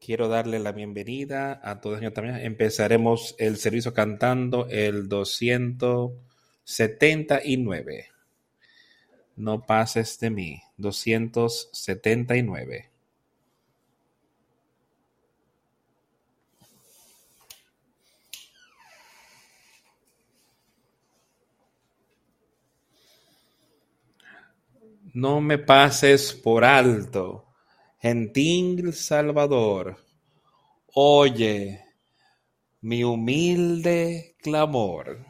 Quiero darle la bienvenida a todos también. Empezaremos el servicio cantando el 279. No pases de mí. 279. No me pases por alto, gentil Salvador. Oye mi humilde clamor.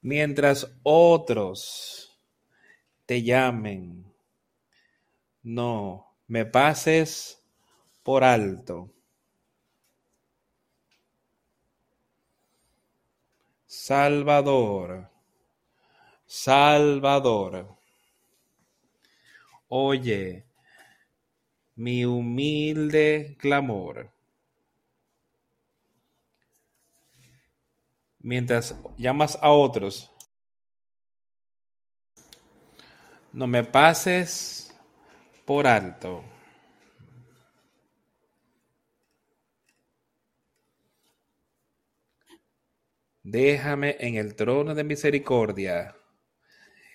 Mientras otros te llamen, no me pases por alto. Salvador Salvador. Oye mi humilde clamor. Mientras llamas a otros, no me pases por alto. Déjame en el trono de misericordia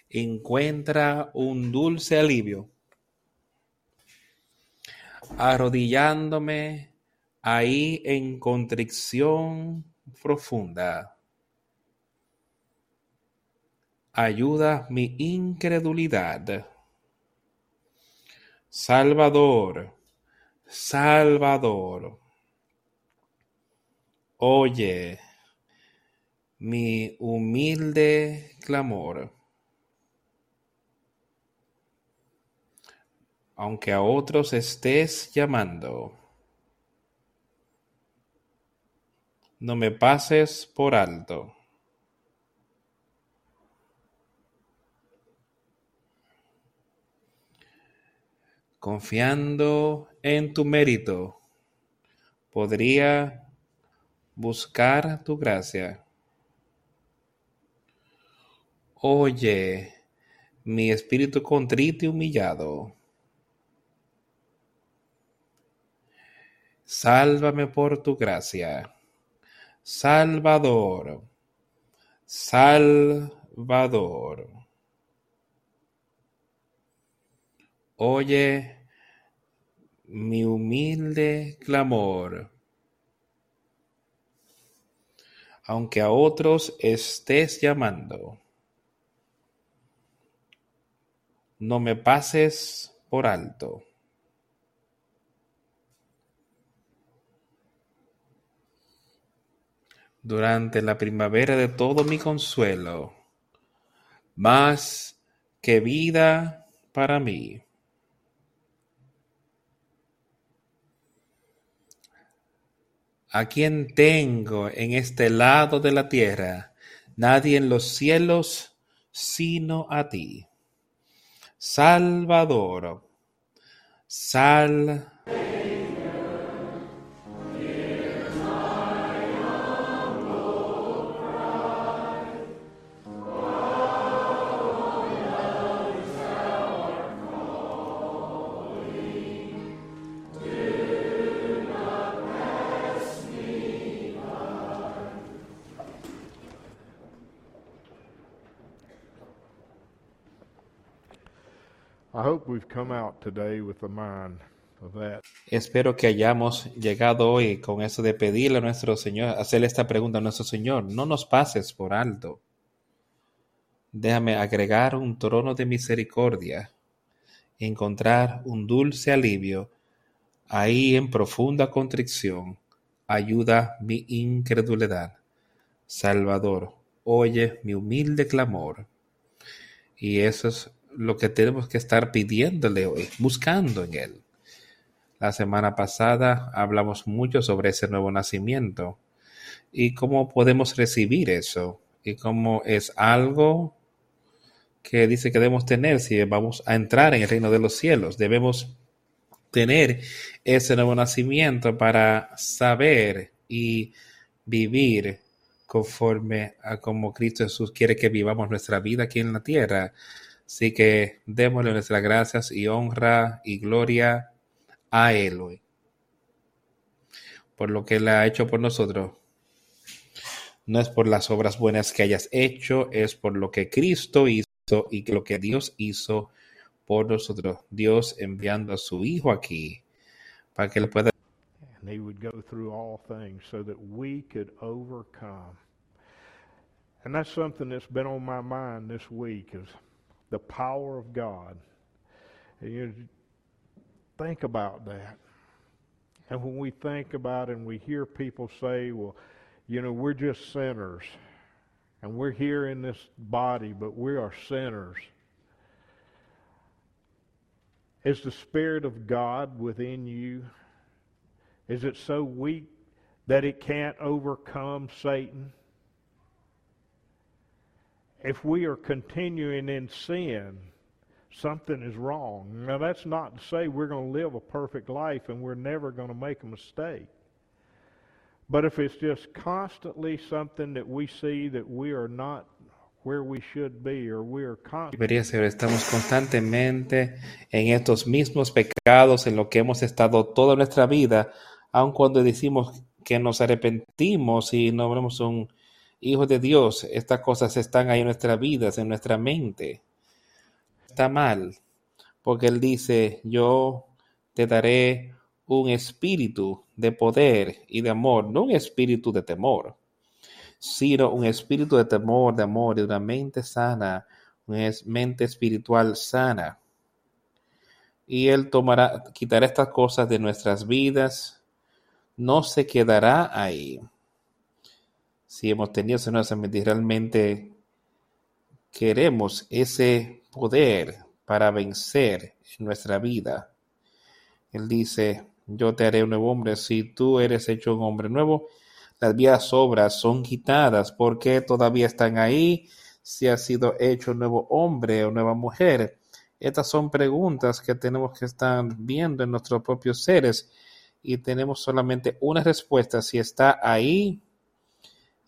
encuentra un dulce alivio. Arrodillándome ahí en contrición profunda. Ayuda mi incredulidad. Salvador, Salvador. Oye mi humilde clamor. Aunque a otros estés llamando. No me pases por alto. Confiando en tu mérito, podría buscar tu gracia. Oye, mi espíritu contrito y humillado Sálvame por tu gracia. Salvador. Salvador. Oye mi humilde clamor. Aunque a otros estés llamando, no me pases por alto. Durante la primavera de todo mi consuelo, más que vida para mí. A quien tengo en este lado de la tierra, nadie en los cielos sino a ti. Salvador, sal Espero que hayamos llegado hoy con eso de pedirle a nuestro Señor, hacerle esta pregunta a nuestro Señor, no nos pases por alto. Déjame agregar un trono de misericordia, encontrar un dulce alivio ahí en profunda contrición. Ayuda mi incredulidad. Salvador, oye mi humilde clamor. Y eso es lo que tenemos que estar pidiéndole hoy, buscando en Él. La semana pasada hablamos mucho sobre ese nuevo nacimiento y cómo podemos recibir eso y cómo es algo que dice que debemos tener si vamos a entrar en el reino de los cielos. Debemos tener ese nuevo nacimiento para saber y vivir conforme a como Cristo Jesús quiere que vivamos nuestra vida aquí en la tierra Así que démosle nuestras gracias y honra y gloria a Él. Por lo que Él ha hecho por nosotros. No es por las obras buenas que hayas hecho, es por lo que Cristo hizo y lo que Dios hizo por nosotros. Dios enviando a su Hijo aquí para que Él pueda. And he would go through all things so that we could overcome. And that's something that's been on my mind this week is the power of God. And you think about that. And when we think about it and we hear people say, well, you know, we're just sinners. And we're here in this body, but we are sinners. Is the Spirit of God within you? Is it so weak that it can't overcome Satan? If we are continuing in sin, something is wrong. Now, that's not to say we're going to live a perfect life and we're never going to make a mistake. But if it's just constantly something that we see that we are not where we should be or we are Debería ser, estamos constantemente en estos mismos pecados en lo que hemos estado toda nuestra vida, aun cuando decimos que nos arrepentimos y no vemos un Hijo de Dios, estas cosas están ahí en nuestras vidas, en nuestra mente. Está mal, porque Él dice, yo te daré un espíritu de poder y de amor, no un espíritu de temor, sino un espíritu de temor, de amor de una mente sana, una mente espiritual sana. Y Él tomará, quitará estas cosas de nuestras vidas, no se quedará ahí si hemos tenido esa mente realmente queremos ese poder para vencer en nuestra vida. Él dice, yo te haré un nuevo hombre. Si tú eres hecho un hombre nuevo, las viejas obras son quitadas. ¿Por qué todavía están ahí? Si ha sido hecho un nuevo hombre o nueva mujer. Estas son preguntas que tenemos que estar viendo en nuestros propios seres y tenemos solamente una respuesta. Si está ahí,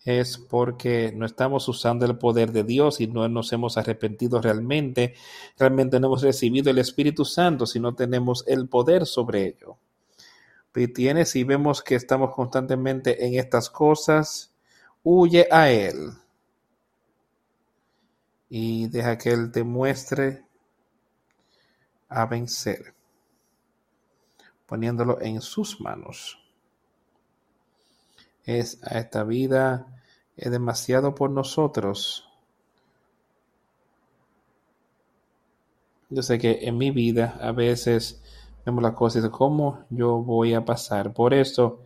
es porque no estamos usando el poder de Dios y no nos hemos arrepentido realmente. Realmente no hemos recibido el Espíritu Santo si no tenemos el poder sobre ello. Y tienes si vemos que estamos constantemente en estas cosas, huye a Él y deja que Él te muestre a vencer, poniéndolo en sus manos es a esta vida es demasiado por nosotros. Yo sé que en mi vida a veces vemos las cosas, cómo yo voy a pasar por esto,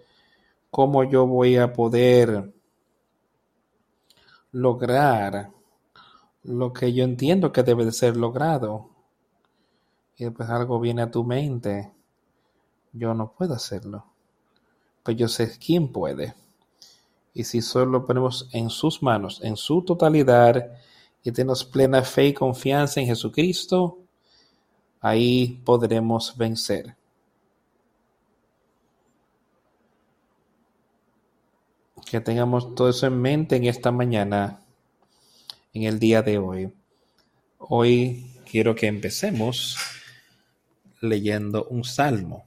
cómo yo voy a poder lograr lo que yo entiendo que debe de ser logrado. Y después algo viene a tu mente, yo no puedo hacerlo, pero yo sé quién puede. Y si solo ponemos en sus manos, en su totalidad, y tenemos plena fe y confianza en Jesucristo, ahí podremos vencer. Que tengamos todo eso en mente en esta mañana, en el día de hoy. Hoy quiero que empecemos leyendo un salmo.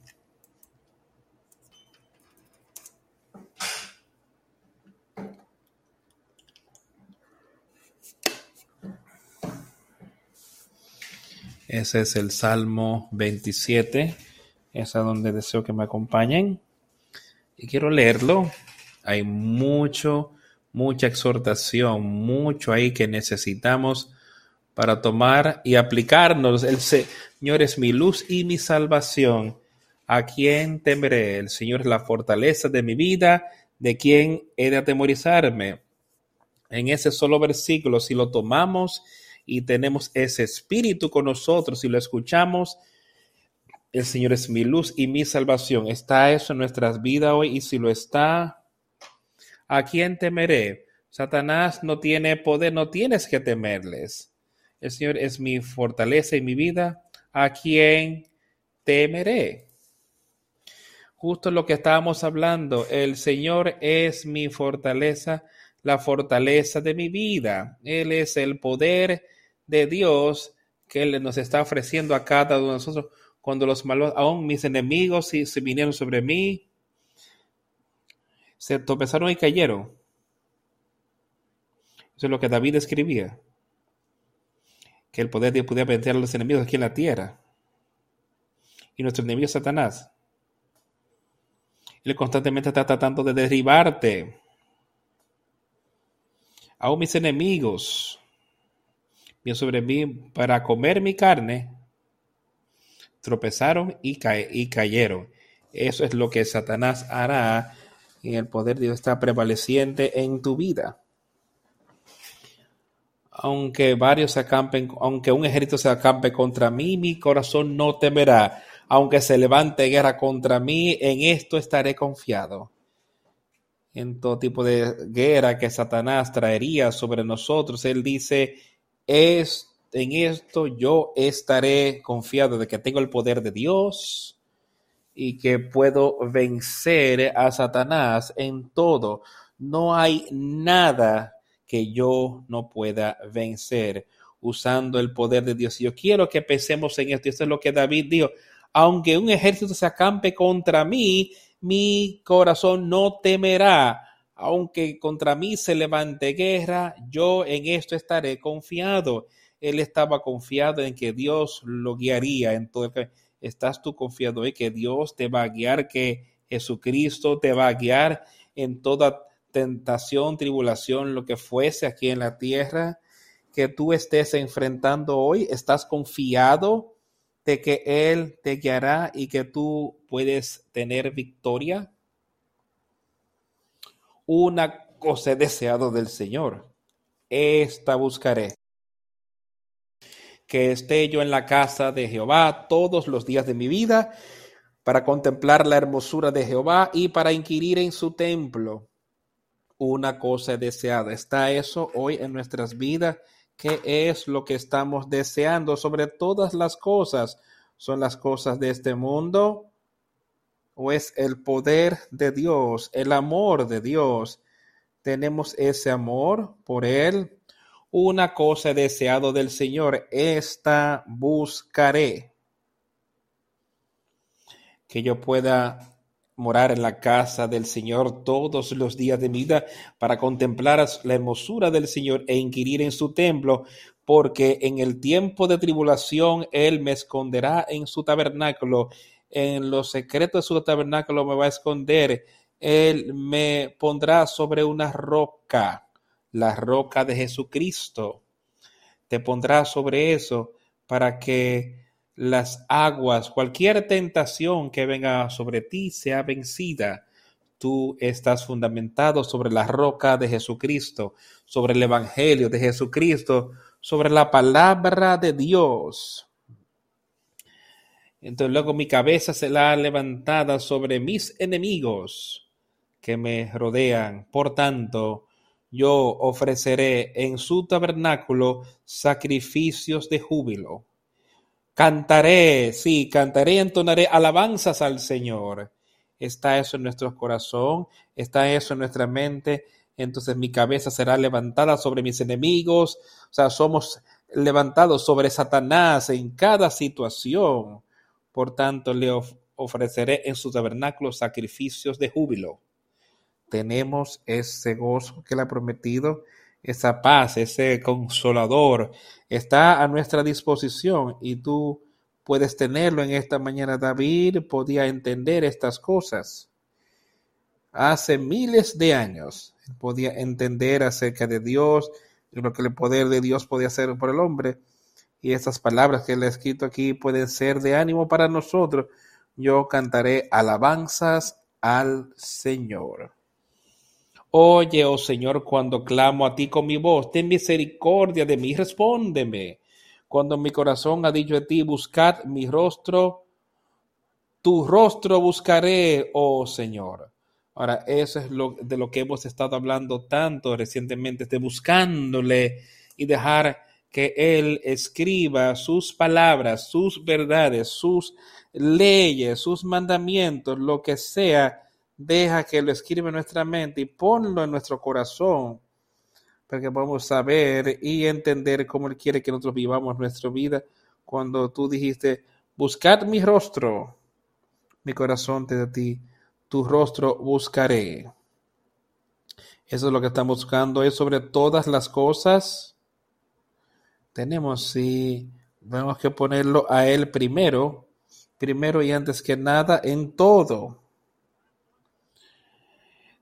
Ese es el Salmo 27. Es a donde deseo que me acompañen. Y quiero leerlo. Hay mucho, mucha exhortación, mucho ahí que necesitamos para tomar y aplicarnos. El Señor es mi luz y mi salvación. ¿A quién temeré? El Señor es la fortaleza de mi vida. ¿De quién he de atemorizarme? En ese solo versículo, si lo tomamos y tenemos ese espíritu con nosotros y lo escuchamos, el Señor es mi luz y mi salvación. ¿Está eso en nuestras vidas hoy? Y si lo está, ¿a quién temeré? Satanás no tiene poder, no tienes que temerles. El Señor es mi fortaleza y mi vida. ¿A quién temeré? Justo lo que estábamos hablando, el Señor es mi fortaleza, la fortaleza de mi vida. Él es el poder de Dios que Él nos está ofreciendo a cada uno de nosotros cuando los malos, aún mis enemigos, si vinieron sobre mí, se tropezaron y cayeron. Eso es lo que David escribía. Que el poder de Dios podía vencer a los enemigos aquí en la tierra. Y nuestro enemigo es Satanás. Él constantemente está tratando de derribarte. Aún mis enemigos bien sobre mí para comer mi carne, tropezaron y, y cayeron. Eso es lo que Satanás hará y el poder de Dios está prevaleciente en tu vida. Aunque varios se acampen, aunque un ejército se acampe contra mí, mi corazón no temerá. Aunque se levante guerra contra mí, en esto estaré confiado. En todo tipo de guerra que Satanás traería sobre nosotros, él dice, es, en esto yo estaré confiado de que tengo el poder de Dios y que puedo vencer a Satanás en todo. No hay nada que yo no pueda vencer usando el poder de Dios. Yo quiero que pensemos en esto. Esto es lo que David dijo. Aunque un ejército se acampe contra mí, mi corazón no temerá aunque contra mí se levante guerra, yo en esto estaré confiado. Él estaba confiado en que Dios lo guiaría. Entonces, ¿estás tú confiado en que Dios te va a guiar, que Jesucristo te va a guiar en toda tentación, tribulación, lo que fuese aquí en la tierra que tú estés enfrentando hoy? ¿Estás confiado de que Él te guiará y que tú puedes tener victoria? Una cosa he deseado del Señor, esta buscaré. Que esté yo en la casa de Jehová todos los días de mi vida, para contemplar la hermosura de Jehová y para inquirir en su templo. Una cosa he deseado. ¿Está eso hoy en nuestras vidas? ¿Qué es lo que estamos deseando sobre todas las cosas? ¿Son las cosas de este mundo? O es el poder de Dios, el amor de Dios. Tenemos ese amor por Él. Una cosa deseado del Señor, esta buscaré. Que yo pueda morar en la casa del Señor todos los días de mi vida para contemplar la hermosura del Señor e inquirir en su templo, porque en el tiempo de tribulación Él me esconderá en su tabernáculo en los secretos de su tabernáculo me va a esconder. Él me pondrá sobre una roca, la roca de Jesucristo. Te pondrá sobre eso para que las aguas, cualquier tentación que venga sobre ti sea vencida. Tú estás fundamentado sobre la roca de Jesucristo, sobre el Evangelio de Jesucristo, sobre la palabra de Dios. Entonces luego mi cabeza será levantada sobre mis enemigos que me rodean. Por tanto, yo ofreceré en su tabernáculo sacrificios de júbilo. Cantaré, sí, cantaré entonaré alabanzas al Señor. Está eso en nuestro corazón, está eso en nuestra mente. Entonces mi cabeza será levantada sobre mis enemigos. O sea, somos levantados sobre Satanás en cada situación por tanto, le ofreceré en su tabernáculo sacrificios de júbilo. Tenemos ese gozo que le ha prometido, esa paz, ese consolador, está a nuestra disposición y tú puedes tenerlo en esta mañana. David podía entender estas cosas. Hace miles de años podía entender acerca de Dios y lo que el poder de Dios podía hacer por el hombre y estas palabras que le he escrito aquí pueden ser de ánimo para nosotros. Yo cantaré alabanzas al Señor. Oye, oh Señor, cuando clamo a ti con mi voz, ten misericordia de mí, respóndeme. Cuando mi corazón ha dicho a ti, buscad mi rostro, tu rostro buscaré, oh Señor. Ahora, eso es lo de lo que hemos estado hablando tanto recientemente, de buscándole y dejar que Él escriba sus palabras, sus verdades, sus leyes, sus mandamientos, lo que sea, deja que lo escriba en nuestra mente y ponlo en nuestro corazón para que podamos saber y entender cómo Él quiere que nosotros vivamos nuestra vida, cuando tú dijiste, buscad mi rostro, mi corazón te da ti, tu rostro buscaré. Eso es lo que estamos buscando, es sobre todas las cosas. Tenemos, sí, tenemos que ponerlo a Él primero, primero y antes que nada en todo.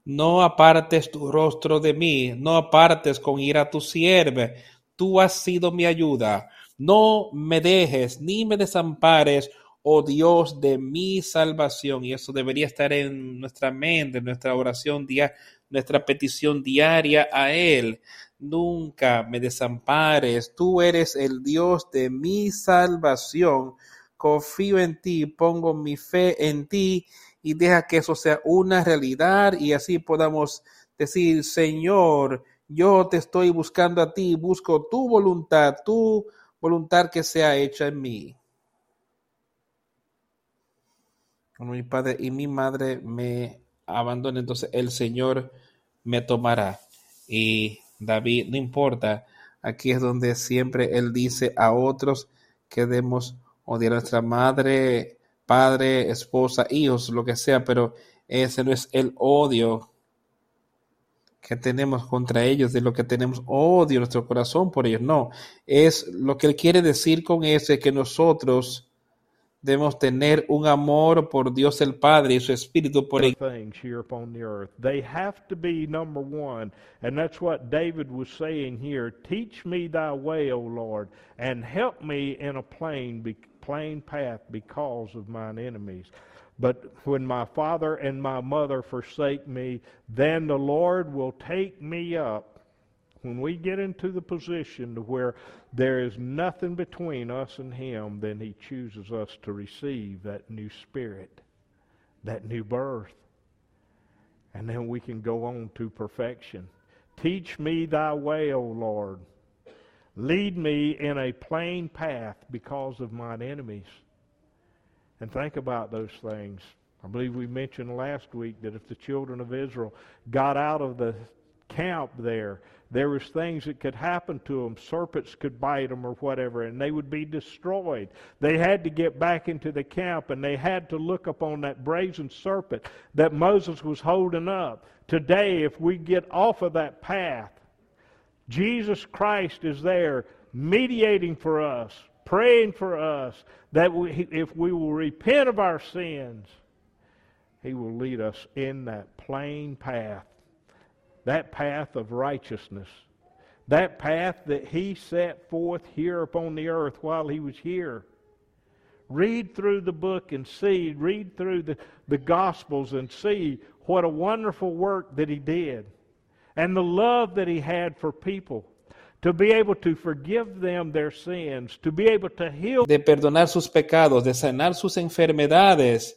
No apartes tu rostro de mí, no apartes con ira tu sierve. Tú has sido mi ayuda. No me dejes ni me desampares, oh Dios de mi salvación. Y eso debería estar en nuestra mente, en nuestra oración diaria, nuestra petición diaria a Él. Nunca me desampares. Tú eres el Dios de mi salvación. Confío en ti, pongo mi fe en ti y deja que eso sea una realidad y así podamos decir, Señor, yo te estoy buscando a ti, busco tu voluntad, tu voluntad que sea hecha en mí. Cuando mi padre y mi madre me abandonen, entonces el Señor me tomará. Y David, no importa, aquí es donde siempre él dice a otros que debemos odiar a nuestra madre, padre, esposa, hijos, lo que sea, pero ese no es el odio que tenemos contra ellos, de lo que tenemos odio en nuestro corazón por ellos. No, es lo que él quiere decir con ese que nosotros debemos tener un amor por Dios el Padre y su Espíritu por things here upon the earth. They have to be number one. And that's what David was saying here. Teach me thy way, O Lord, and help me in a plain plain path because of mine enemies. But when my father and my mother forsake me, then the Lord will take me up. When we get into the position to where there is nothing between us and Him, then He chooses us to receive that new spirit, that new birth. And then we can go on to perfection. Teach me thy way, O Lord. Lead me in a plain path because of mine enemies. And think about those things. I believe we mentioned last week that if the children of Israel got out of the camp there, there was things that could happen to them. Serpents could bite them or whatever, and they would be destroyed. They had to get back into the camp, and they had to look upon that brazen serpent that Moses was holding up. Today, if we get off of that path, Jesus Christ is there mediating for us, praying for us, that we, if we will repent of our sins, He will lead us in that plain path, that path of righteousness, that path that He set forth here upon the earth while He was here. Read through the book and see, read through the, the Gospels and see what a wonderful work that He did and the love that he had for people. To be able to forgive them their sins, to be able to heal. De perdonar sus pecados, de sanar sus enfermedades.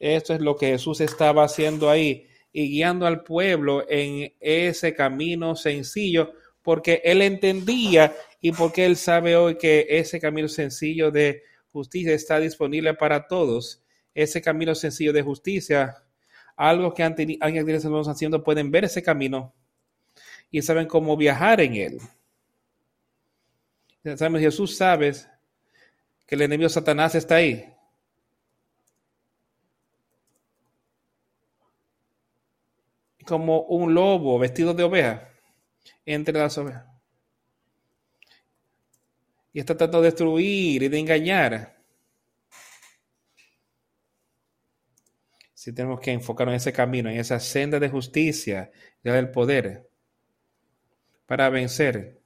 Esto es lo que Jesús estaba haciendo ahí y guiando al pueblo en ese camino sencillo, porque él entendía y porque él sabe hoy que ese camino sencillo de justicia está disponible para todos. Ese camino sencillo de justicia, algo que antes, estamos haciendo, pueden ver ese camino y saben cómo viajar en él. Jesús sabe que el enemigo Satanás está ahí. Como un lobo vestido de oveja entre las ovejas. Y está tratando de destruir y de engañar. Si tenemos que enfocarnos en ese camino, en esa senda de justicia y del poder para vencer.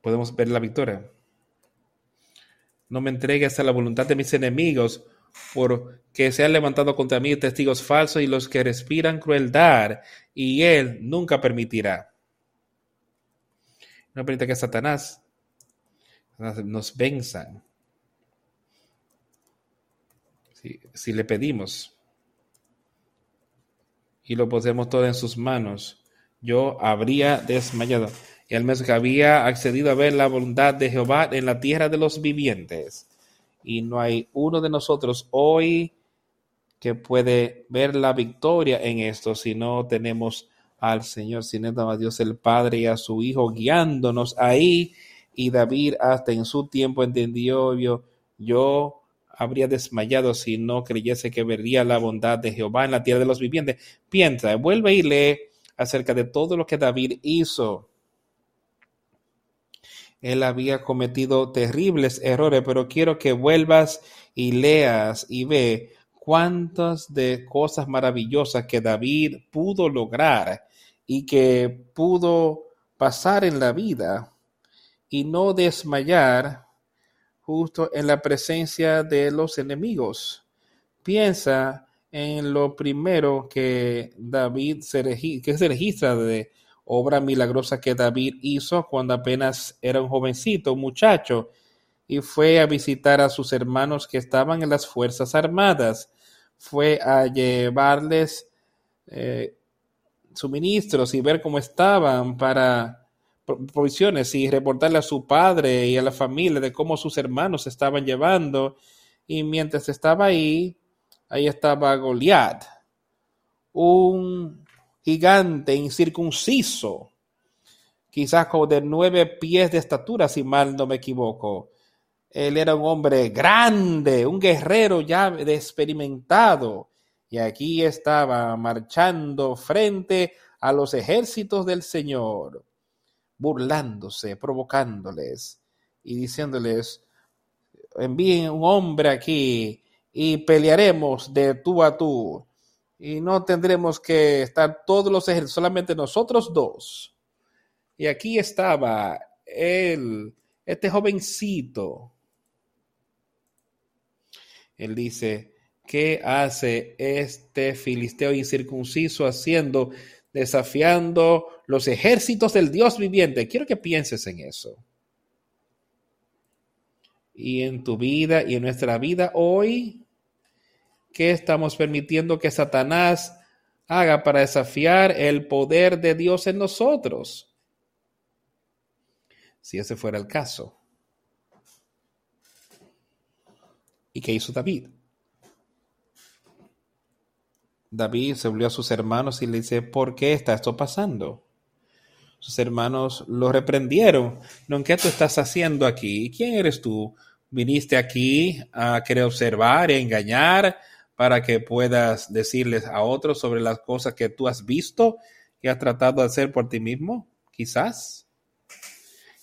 Podemos ver la victoria. No me entregues a la voluntad de mis enemigos, porque se han levantado contra mí testigos falsos y los que respiran crueldad, y él nunca permitirá. No permita que Satanás nos venza. Si, le pedimos y lo posemos todo en sus manos, yo habría desmayado. Y al menos que había accedido a ver la voluntad de Jehová en la tierra de los vivientes. Y no hay uno de nosotros hoy que puede ver la victoria en esto si no tenemos al Señor, si no a Dios el Padre y a su Hijo guiándonos ahí Y David hasta en su tiempo entendió, yo, yo habría desmayado si no creyese que vería la bondad de Jehová en la tierra de los vivientes. Piensa, vuelve y lee acerca de todo lo que David hizo. Él había cometido terribles errores, pero quiero que vuelvas y leas y ve cuántas de cosas maravillosas que David pudo lograr y que pudo pasar en la vida y no desmayar justo en la presencia de los enemigos. Piensa en lo primero que David se, que se registra de obra milagrosa que David hizo cuando apenas era un jovencito, un muchacho, y fue a visitar a sus hermanos que estaban en las Fuerzas Armadas. Fue a llevarles eh, suministros y ver cómo estaban para provisiones y reportarle a su padre y a la familia de cómo sus hermanos estaban llevando. Y mientras estaba ahí, ahí estaba Goliat, un gigante incircunciso, quizás como de nueve pies de estatura, si mal no me equivoco. Él era un hombre grande, un guerrero ya experimentado, y aquí estaba marchando frente a los ejércitos del Señor, burlándose, provocándoles y diciéndoles, envíen un hombre aquí y pelearemos de tú a tú y no tendremos que estar todos los ejércitos, solamente nosotros dos. Y aquí estaba él, este jovencito. Él dice, ¿qué hace este filisteo incircunciso haciendo, desafiando los ejércitos del Dios viviente? Quiero que pienses en eso. Y en tu vida y en nuestra vida hoy, ¿Qué estamos permitiendo que Satanás haga para desafiar el poder de Dios en nosotros? Si ese fuera el caso. ¿Y qué hizo David? David se volvió a sus hermanos y le dice, ¿por qué está esto pasando? Sus hermanos lo reprendieron. ¿No qué tú estás haciendo aquí? ¿Quién eres tú? ¿Viniste aquí a querer observar, y engañar, para que puedas decirles a otros sobre las cosas que tú has visto y has tratado de hacer por ti mismo, quizás.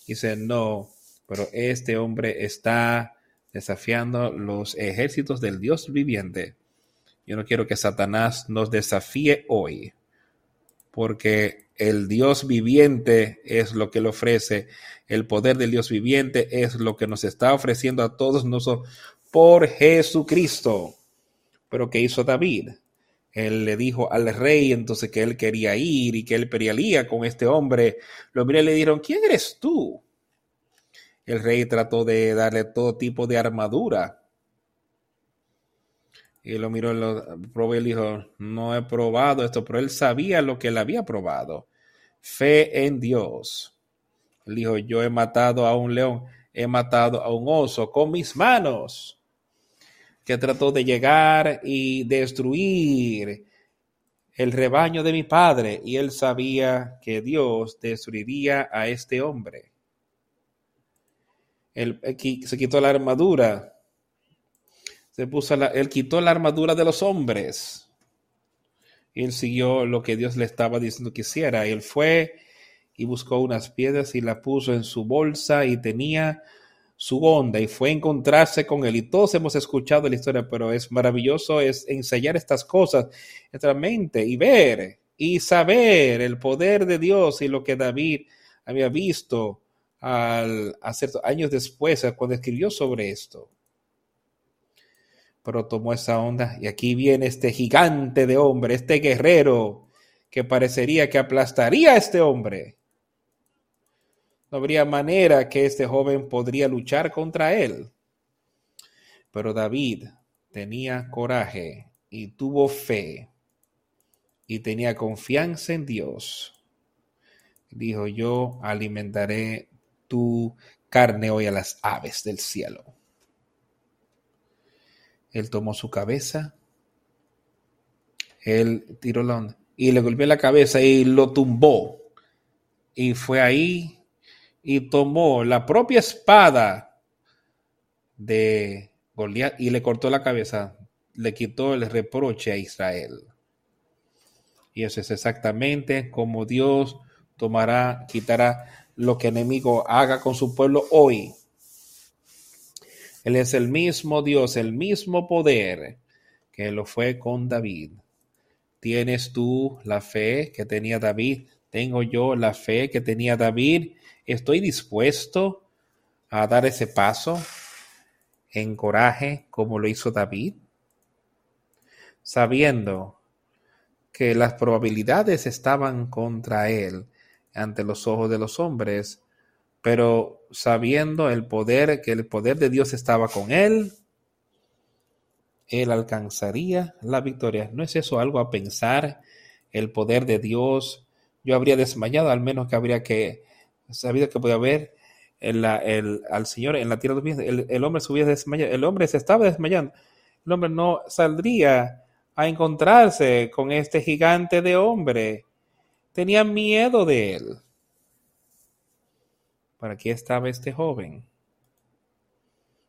Dice, no, pero este hombre está desafiando los ejércitos del Dios viviente. Yo no quiero que Satanás nos desafíe hoy, porque el Dios viviente es lo que le ofrece, el poder del Dios viviente es lo que nos está ofreciendo a todos nosotros por Jesucristo. Pero ¿qué hizo David? Él le dijo al rey entonces que él quería ir y que él pelearía con este hombre. Lo miré y le dijeron, ¿quién eres tú? El rey trató de darle todo tipo de armadura. Y lo miró, lo probó y dijo, no he probado esto, pero él sabía lo que él había probado. Fe en Dios. Él dijo, yo he matado a un león, he matado a un oso con mis manos que trató de llegar y destruir el rebaño de mi padre, y él sabía que Dios destruiría a este hombre. Él, se quitó la armadura, se puso la, él quitó la armadura de los hombres, él siguió lo que Dios le estaba diciendo que hiciera. Él fue y buscó unas piedras y la puso en su bolsa y tenía su onda y fue encontrarse con él. Y todos hemos escuchado la historia, pero es maravilloso es enseñar estas cosas en nuestra mente y ver y saber el poder de Dios y lo que David había visto al hacer años después cuando escribió sobre esto. Pero tomó esa onda y aquí viene este gigante de hombre, este guerrero que parecería que aplastaría a este hombre no habría manera que este joven podría luchar contra él. Pero David tenía coraje y tuvo fe y tenía confianza en Dios. Dijo, yo alimentaré tu carne hoy a las aves del cielo. Él tomó su cabeza, él tiró la y le golpeó la cabeza y lo tumbó. Y fue ahí y tomó la propia espada de Goliat y le cortó la cabeza, le quitó el reproche a Israel. Y eso es exactamente como Dios tomará, quitará lo que el enemigo haga con su pueblo hoy. Él es el mismo Dios, el mismo poder que lo fue con David. ¿Tienes tú la fe que tenía David? ¿Tengo yo la fe que tenía David? ¿Estoy dispuesto a dar ese paso en coraje como lo hizo David? Sabiendo que las probabilidades estaban contra él ante los ojos de los hombres, pero sabiendo el poder, que el poder de Dios estaba con él, él alcanzaría la victoria. ¿No es eso algo a pensar? El poder de Dios. Yo habría desmayado, al menos que habría que sabido que podía el, al Señor en la tierra de el, hombre el hombre se estaba desmayando, el hombre no saldría a encontrarse con este gigante de hombre. Tenía miedo de él. ¿Para qué estaba este joven?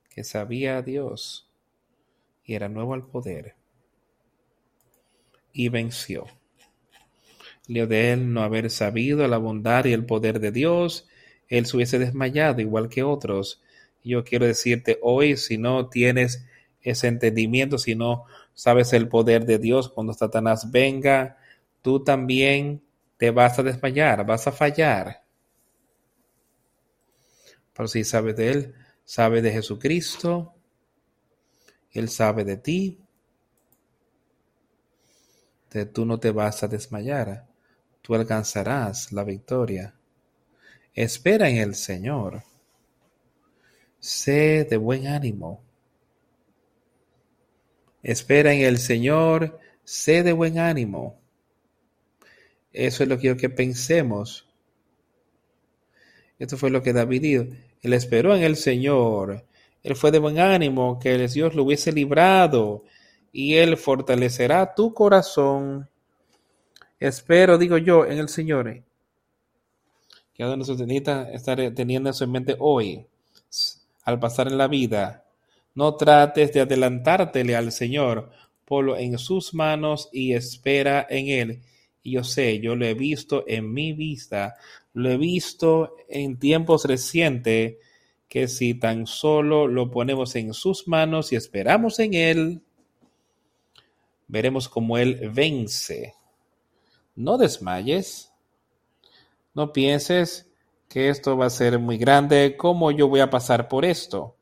Que sabía a Dios y era nuevo al poder. Y venció. De él no haber sabido la bondad y el poder de Dios, él se hubiese desmayado igual que otros. Yo quiero decirte hoy, si no tienes ese entendimiento, si no sabes el poder de Dios, cuando Satanás venga, tú también te vas a desmayar, vas a fallar. Pero si sabes de Él, sabes de Jesucristo, él sabe de ti. Tú no te vas a desmayar. Tú alcanzarás la victoria. Espera en el Señor. Sé de buen ánimo. Espera en el Señor. Sé de buen ánimo. Eso es lo que quiero que pensemos. Esto fue lo que David dijo. Él esperó en el Señor él fue de buen ánimo, que el Dios lo hubiese librado, y Él fortalecerá tu corazón. Espero, digo yo, en el Señor. Que uno se necesita estar teniendo eso en mente hoy, al pasar en la vida. No trates de adelantártele al Señor, ponlo en sus manos y espera en Él. Y yo sé, yo lo he visto en mi vista, lo he visto en tiempos recientes que si tan solo lo ponemos en sus manos y esperamos en Él, veremos cómo Él vence. No desmayes, no pienses que esto va a ser muy grande, ¿cómo yo voy a pasar por esto?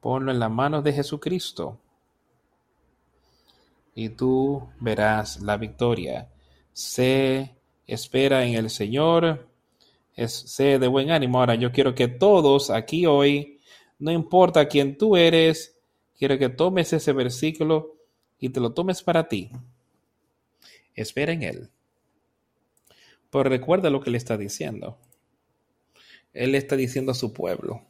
Ponlo en la mano de Jesucristo y tú verás la victoria. Sé, espera en el Señor es, sé de buen ánimo. Ahora, yo quiero que todos aquí hoy, no importa quién tú eres, quiero que tomes ese versículo y te lo tomes para ti. Espera en él. Pero recuerda lo que le está diciendo. Él le está diciendo a su pueblo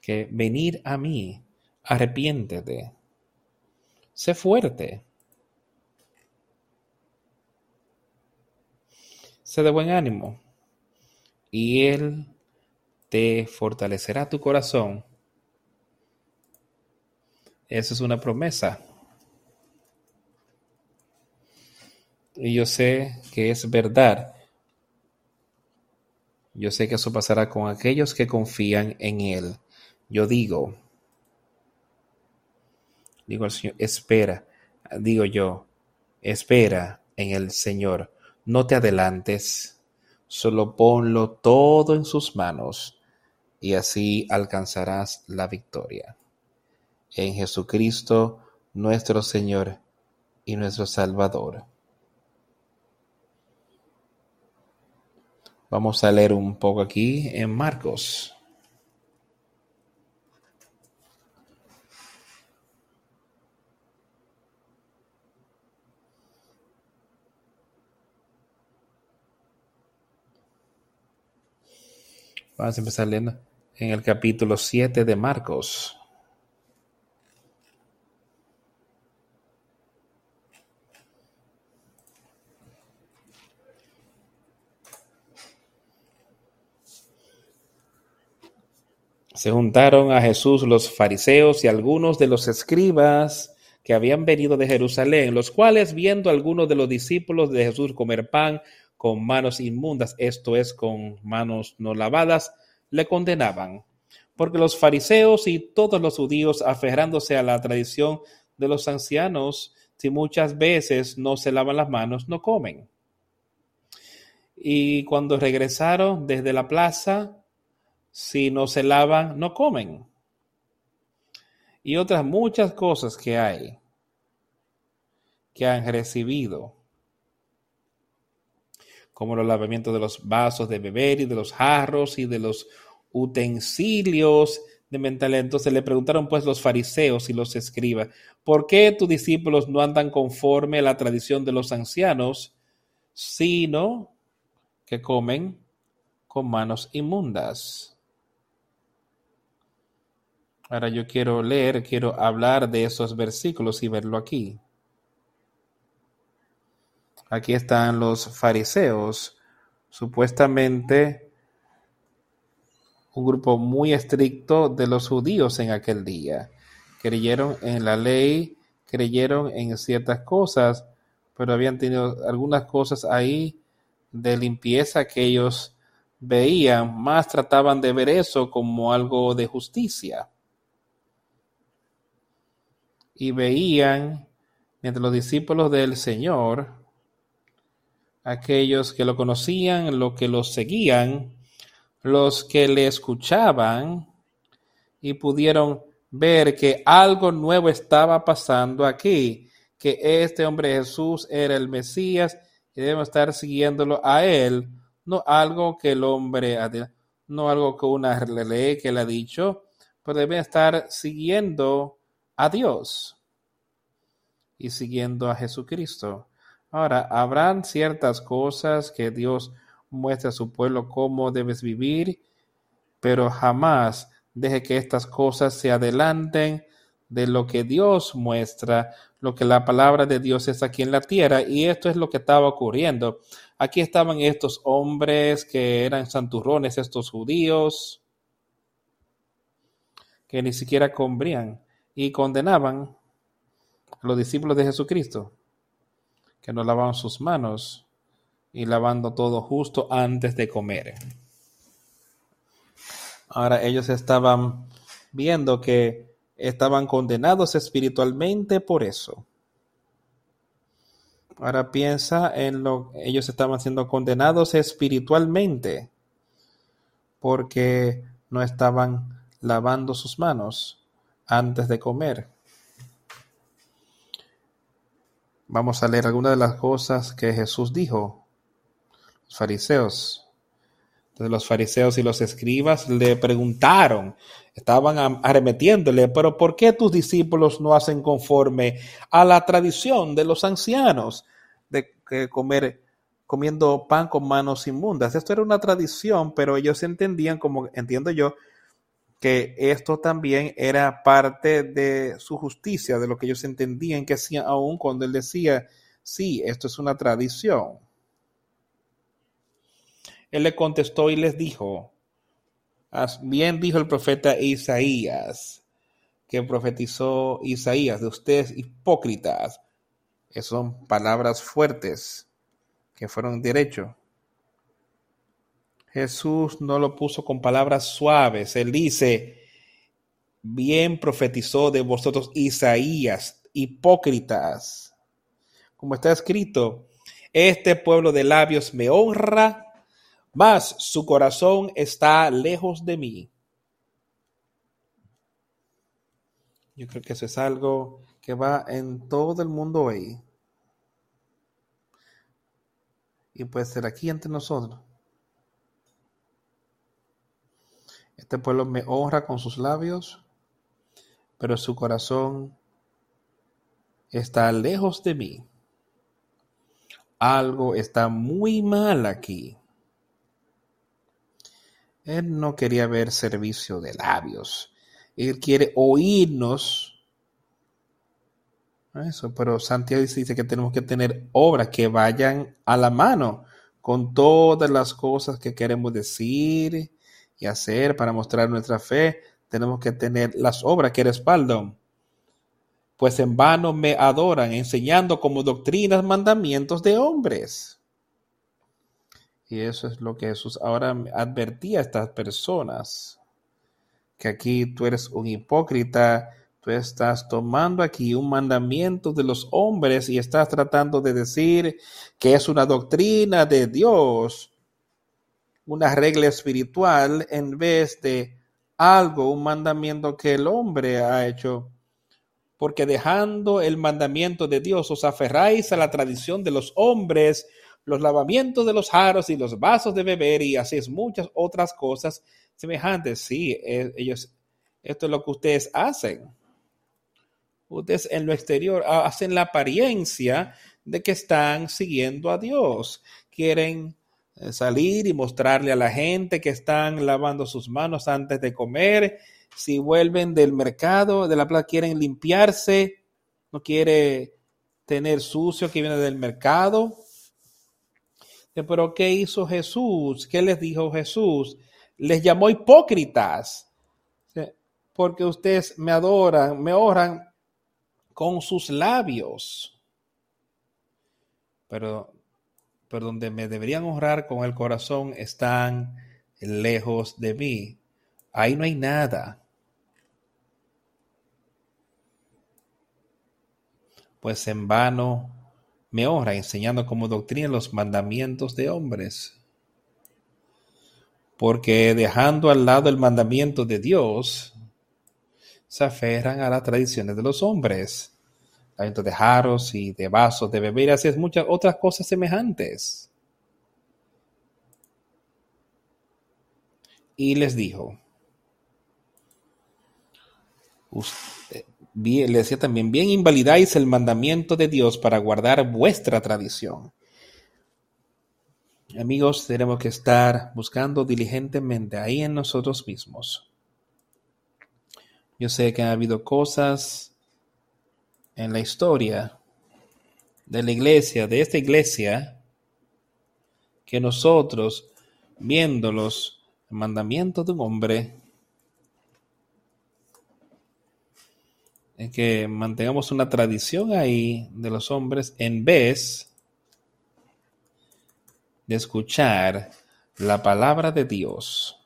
que venir a mí, arrepiéntete, sé fuerte sé de buen ánimo, y Él te fortalecerá tu corazón. Esa es una promesa. Y yo sé que es verdad. Yo sé que eso pasará con aquellos que confían en Él. Yo digo, digo al Señor, espera, digo yo, espera en el Señor. No te adelantes, solo ponlo todo en sus manos y así alcanzarás la victoria. En Jesucristo, nuestro Señor y nuestro Salvador. Vamos a leer un poco aquí en Marcos. Vamos a empezar leyendo en el capítulo 7 de Marcos. Se juntaron a Jesús los fariseos y algunos de los escribas que habían venido de Jerusalén, los cuales viendo a algunos de los discípulos de Jesús comer pan con manos inmundas, esto es, con manos no lavadas, le condenaban. Porque los fariseos y todos los judíos, aferrándose a la tradición de los ancianos, si muchas veces no se lavan las manos, no comen. Y cuando regresaron desde la plaza, si no se lavan, no comen. Y otras muchas cosas que hay que han recibido, como los lavamientos de los vasos de beber y de los jarros y de los utensilios de mental. Entonces le preguntaron pues los fariseos y los escribas, ¿por qué tus discípulos no andan conforme a la tradición de los ancianos, sino que comen con manos inmundas? Ahora yo quiero leer, quiero hablar de esos versículos y verlo aquí. Aquí están los fariseos, supuestamente un grupo muy estricto de los judíos en aquel día. Creyeron en la ley, creyeron en ciertas cosas, pero habían tenido algunas cosas ahí de limpieza que ellos veían, más trataban de ver eso como algo de justicia y veían entre los discípulos del Señor, aquellos que lo conocían, los que lo seguían, los que le escuchaban y pudieron ver que algo nuevo estaba pasando aquí, que este hombre Jesús era el Mesías y debemos estar siguiéndolo a él, no algo que el hombre, no algo que una ley que le ha dicho, pero deben estar siguiendo a Dios y siguiendo a Jesucristo. Ahora, habrán ciertas cosas que Dios muestra a su pueblo cómo debes vivir, pero jamás deje que estas cosas se adelanten de lo que Dios muestra, lo que la palabra de Dios es aquí en la tierra. Y esto es lo que estaba ocurriendo. Aquí estaban estos hombres que eran santurrones, estos judíos, que ni siquiera combrían y condenaban a los discípulos de Jesucristo, que no lavaban sus manos y lavando todo justo antes de comer. Ahora ellos estaban viendo que estaban condenados espiritualmente por eso. Ahora piensa en lo ellos estaban siendo condenados espiritualmente porque no estaban lavando sus manos antes de comer. Vamos a leer algunas de las cosas que Jesús dijo. Los fariseos. Los fariseos y los escribas le preguntaron, estaban arremetiéndole, pero ¿por qué tus discípulos no hacen conforme a la tradición de los ancianos de comer comiendo pan con manos inmundas? Esto era una tradición, pero ellos entendían, como entiendo yo, que esto también era parte de su justicia, de lo que ellos entendían que hacían aún cuando él decía, sí, esto es una tradición. Él le contestó y les dijo, bien dijo el profeta Isaías, que profetizó Isaías, de ustedes hipócritas. Esas son palabras fuertes que fueron derecho. Jesús no lo puso con palabras suaves. Él dice, bien profetizó de vosotros Isaías, hipócritas. Como está escrito, este pueblo de labios me honra, mas su corazón está lejos de mí. Yo creo que eso es algo que va en todo el mundo hoy. Y puede ser aquí entre nosotros. Este pueblo me honra con sus labios, pero su corazón está lejos de mí. Algo está muy mal aquí. Él no quería ver servicio de labios. Él quiere oírnos. Eso, pero Santiago dice que tenemos que tener obras que vayan a la mano con todas las cosas que queremos decir, hacer para mostrar nuestra fe, tenemos que tener las obras que respaldan. Pues en vano me adoran, enseñando como doctrinas mandamientos de hombres. Y eso es lo que Jesús ahora advertía a estas personas. Que aquí tú eres un hipócrita, tú estás tomando aquí un mandamiento de los hombres y estás tratando de decir que es una doctrina de Dios, una regla espiritual en vez de algo, un mandamiento que el hombre ha hecho. Porque dejando el mandamiento de Dios os aferráis a la tradición de los hombres, los lavamientos de los jarros y los vasos de beber y así es muchas otras cosas semejantes. Sí, eh, ellos, esto es lo que ustedes hacen. Ustedes en lo exterior hacen la apariencia de que están siguiendo a Dios. Quieren salir y mostrarle a la gente que están lavando sus manos antes de comer. Si vuelven del mercado, de la plaza, quieren limpiarse, no quiere tener sucio que viene del mercado. Pero ¿qué hizo Jesús? ¿Qué les dijo Jesús? Les llamó hipócritas, porque ustedes me adoran, me oran con sus labios. Pero pero donde me deberían honrar con el corazón están lejos de mí. Ahí no hay nada. Pues en vano me honra enseñando como doctrina los mandamientos de hombres. Porque dejando al lado el mandamiento de Dios, se aferran a las tradiciones de los hombres de jarros y de vasos de beber, así es muchas otras cosas semejantes. Y les dijo, le decía también, bien invalidáis el mandamiento de Dios para guardar vuestra tradición. Amigos, tenemos que estar buscando diligentemente ahí en nosotros mismos. Yo sé que ha habido cosas en la historia de la iglesia, de esta iglesia, que nosotros, viendo los mandamientos de un hombre, es que mantengamos una tradición ahí de los hombres en vez de escuchar la palabra de Dios.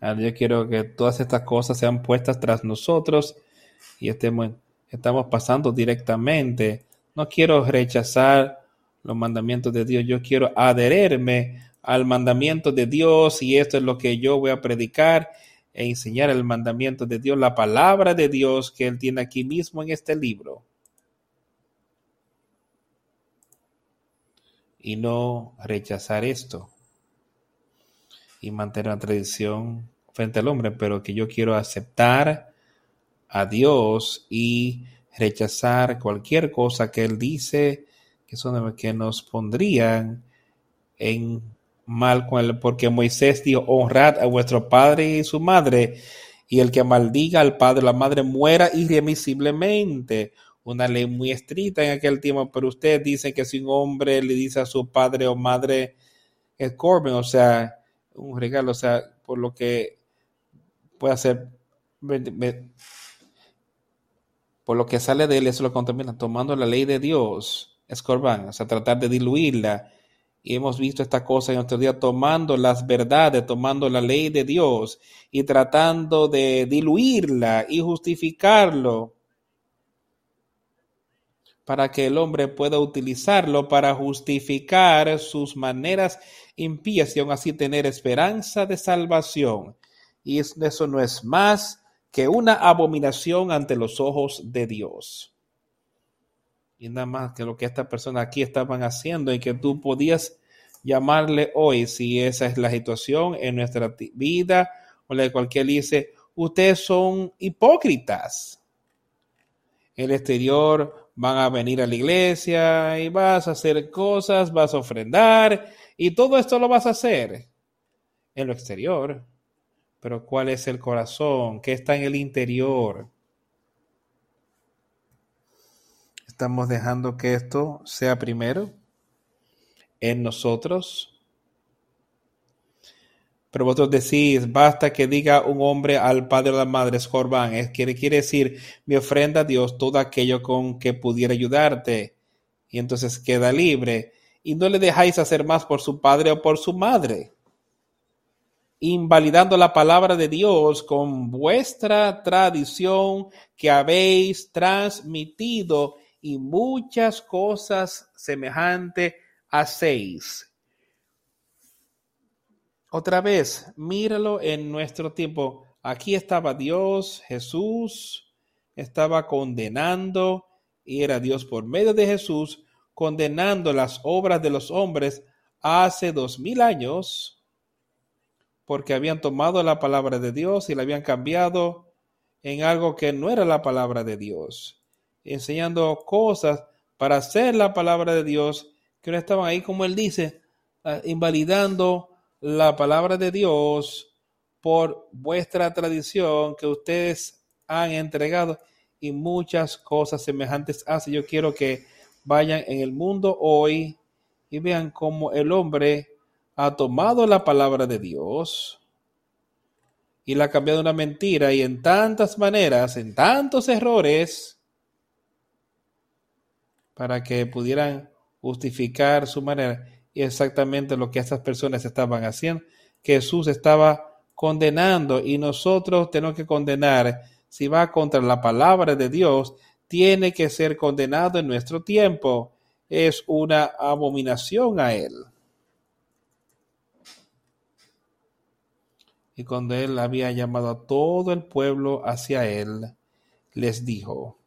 Yo quiero que todas estas cosas sean puestas tras nosotros y estemos estamos pasando directamente. No quiero rechazar los mandamientos de Dios, yo quiero adherirme al mandamiento de Dios y esto es lo que yo voy a predicar e enseñar el mandamiento de Dios, la palabra de Dios que Él tiene aquí mismo en este libro. Y no rechazar esto y mantener la tradición frente al hombre, pero que yo quiero aceptar a Dios y rechazar cualquier cosa que Él dice que son que nos pondrían en mal con él, porque Moisés dijo, honrad a vuestro padre y su madre, y el que maldiga al padre o la madre muera irremisiblemente. Una ley muy estricta en aquel tiempo, pero usted dice que si un hombre le dice a su padre o madre es corben, o sea, un regalo, o sea, por lo que puede hacer por lo que sale de él, eso lo contamina, tomando la ley de Dios, es o sea, tratar de diluirla. Y hemos visto esta cosa en nuestro día, tomando las verdades, tomando la ley de Dios y tratando de diluirla y justificarlo para que el hombre pueda utilizarlo para justificar sus maneras impías y aún así tener esperanza de salvación. Y eso no es más que una abominación ante los ojos de Dios. Y nada más que lo que estas personas aquí estaban haciendo y que tú podías llamarle hoy, si esa es la situación en nuestra vida o la de cualquier dice, ustedes son hipócritas. El exterior van a venir a la iglesia y vas a hacer cosas, vas a ofrendar y todo esto lo vas a hacer en lo exterior pero ¿cuál es el corazón? ¿Qué está en el interior? Estamos dejando que esto sea primero en nosotros. Pero vosotros decís, basta que diga un hombre al padre o a la madre, es es, quiere, quiere decir, mi ofrenda a Dios todo aquello con que pudiera ayudarte. Y entonces queda libre. Y no le dejáis hacer más por su padre o por su madre invalidando la palabra de Dios con vuestra tradición que habéis transmitido y muchas cosas semejantes hacéis. Otra vez, míralo en nuestro tiempo. Aquí estaba Dios, Jesús, estaba condenando, y era Dios por medio de Jesús, condenando las obras de los hombres hace dos mil años, porque habían tomado la palabra de Dios y la habían cambiado en algo que no era la palabra de Dios, enseñando cosas para hacer la palabra de Dios, que no estaban ahí, como él dice, ah, invalidando la palabra de Dios por vuestra tradición que ustedes han entregado y muchas cosas semejantes hace. Yo quiero que vayan en el mundo hoy y vean cómo el hombre ha tomado la palabra de Dios y la ha cambiado una mentira y en tantas maneras, en tantos errores, para que pudieran justificar su manera y exactamente lo que estas personas estaban haciendo. Jesús estaba condenando y nosotros tenemos que condenar. Si va contra la palabra de Dios, tiene que ser condenado en nuestro tiempo. Es una abominación a él. Y cuando él había llamado a todo el pueblo hacia él, les dijo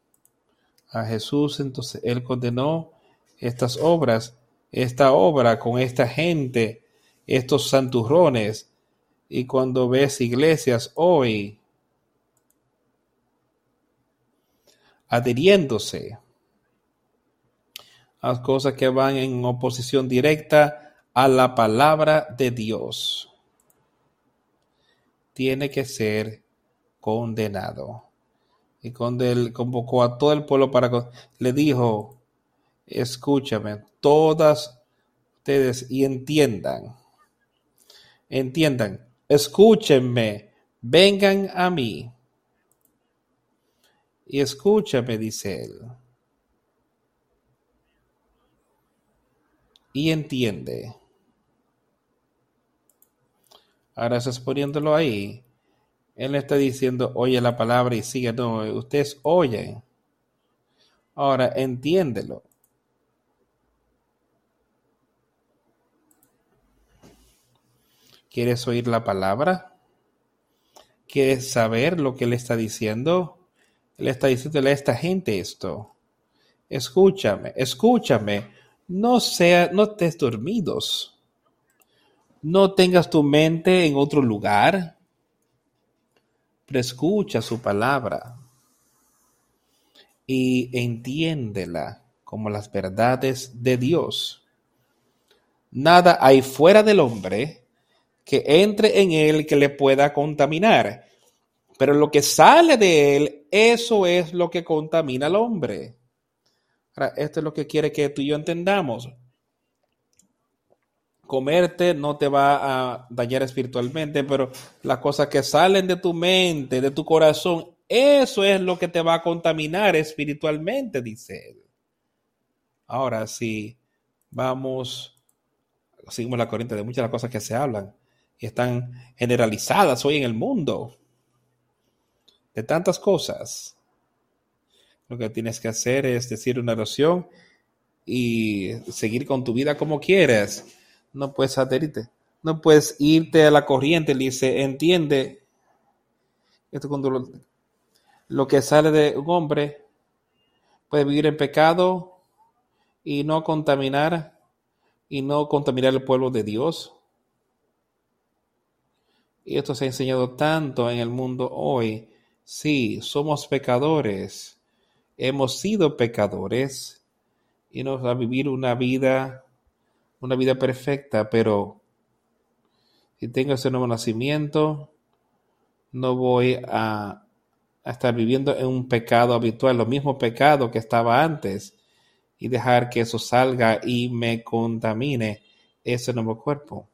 a Jesús, entonces él condenó estas obras esta obra con esta gente, estos santurrones. Y cuando ves iglesias hoy adhiriéndose a cosas que van en oposición directa a la palabra de Dios, tiene que ser condenado. Y cuando él convocó a todo el pueblo para le dijo, escúchame, todas ustedes y entiendan, entiendan, escúchenme, vengan a mí. Y escúchame, dice él. Y entiende. Estás poniéndolo ahí. Él está diciendo, oye la palabra y sigue. No, ustedes oyen. Ahora entiéndelo. ¿Quieres oír la palabra? ¿Quieres saber lo que él está diciendo? Él está diciéndole a esta gente esto. Escúchame, escúchame. No sea, no estés dormidos. No tengas tu mente en otro lugar. Pero escucha su palabra y entiéndela como las verdades de Dios. Nada hay fuera del hombre que entre en él que le pueda contaminar. Pero lo que sale de él, eso es lo que contamina al hombre. Ahora, esto es lo que quiere que tú y yo entendamos. Comerte no te va a dañar espiritualmente, pero las cosas que salen de tu mente, de tu corazón, eso es lo que te va a contaminar espiritualmente, dice él. Ahora, si vamos, seguimos la corriente de muchas de las cosas que se hablan, y están generalizadas hoy en el mundo. De tantas cosas. Lo que tienes que hacer es decir una oración y seguir con tu vida como quieras. No puedes adherirte. No puedes irte a la corriente. Le dice, entiende. Esto cuando lo, lo que sale de un hombre puede vivir en pecado y no contaminar y no contaminar el pueblo de Dios. Y esto se ha enseñado tanto en el mundo hoy. Sí, somos pecadores. Hemos sido pecadores y nos va a vivir una vida, una vida perfecta, pero si tengo ese nuevo nacimiento, no voy a, estar viviendo en un pecado habitual, lo mismo pecado que estaba antes, y dejar que eso salga y me contamine ese nuevo cuerpo.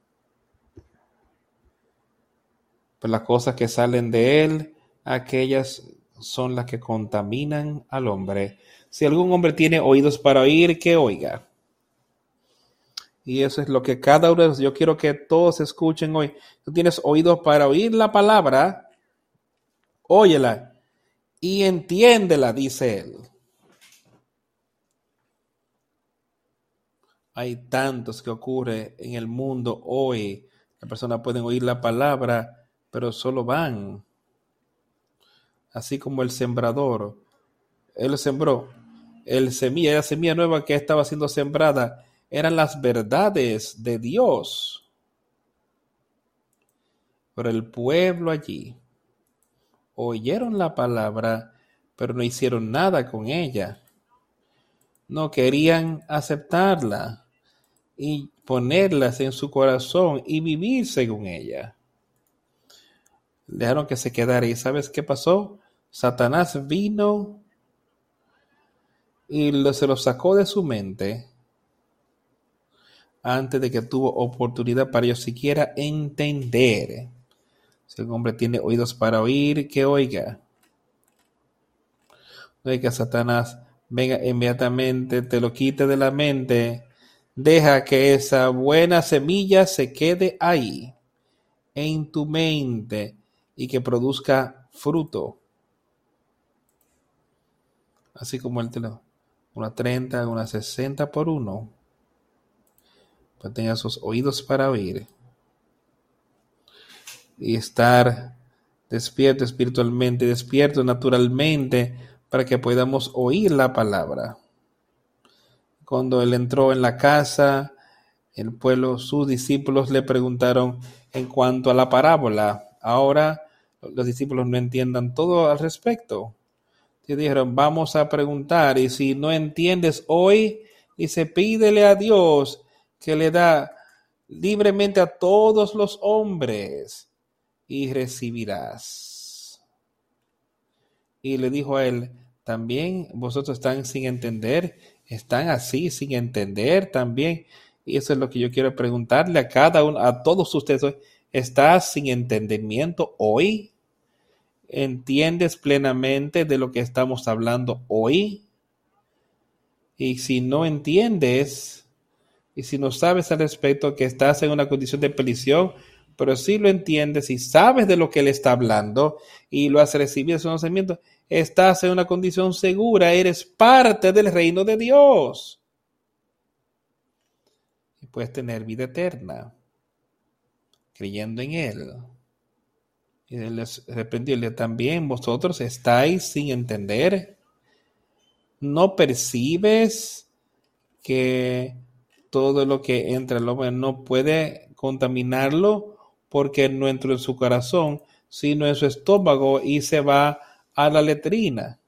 Pues las cosas que salen de él, aquellas son las que contaminan al hombre. Si algún hombre tiene oídos para oír, que oiga. Y eso es lo que cada uno, yo quiero que todos escuchen hoy. Tú tienes oídos para oír la palabra, óyela y entiéndela, dice él. Hay tantos que ocurre en el mundo hoy. Las personas pueden oír la palabra, pero solo van. Así como el sembrador. Él sembró. El semilla, la semilla nueva que estaba siendo sembrada eran las verdades de Dios. Pero el pueblo allí oyeron la palabra, pero no hicieron nada con ella. No querían aceptarla y ponerlas en su corazón y vivir según ella. Dejaron que se quedara. ¿Y sabes qué pasó? Satanás vino y se lo sacó de su mente antes de que tuvo oportunidad para ellos siquiera entender. Si el hombre tiene oídos para oír, que oiga. No Satanás venga inmediatamente, te lo quite de la mente Deja que esa buena semilla se quede ahí, en tu mente, y que produzca fruto. Así como el teléfono, una 30, una 60 por uno. Pues tenga sus oídos para oír. Y estar despierto espiritualmente, despierto naturalmente, para que podamos oír la palabra cuando él entró en la casa, el pueblo, sus discípulos le preguntaron en cuanto a la parábola. Ahora los discípulos no entiendan todo al respecto. Y dijeron, vamos a preguntar, y si no entiendes hoy, dice, pídele a Dios que le da libremente a todos los hombres y recibirás. Y le dijo a él, también vosotros están sin entender están así sin entender también. Y eso es lo que yo quiero preguntarle a cada uno, a todos ustedes hoy. ¿Estás sin entendimiento hoy? ¿Entiendes plenamente de lo que estamos hablando hoy? Y si no entiendes, y si no sabes al respecto que estás en una condición de prisión, pero si lo entiendes y sabes de lo que él está hablando y lo has recibido ese conocimiento, estás en una condición segura, eres parte del reino de Dios. Y puedes tener vida eterna, creyendo en Él. Y Él les reprendió, también vosotros estáis sin entender. No percibes que todo lo que entra el hombre no puede contaminarlo porque no entró en su corazón, sino en su estómago y se va a la letrina.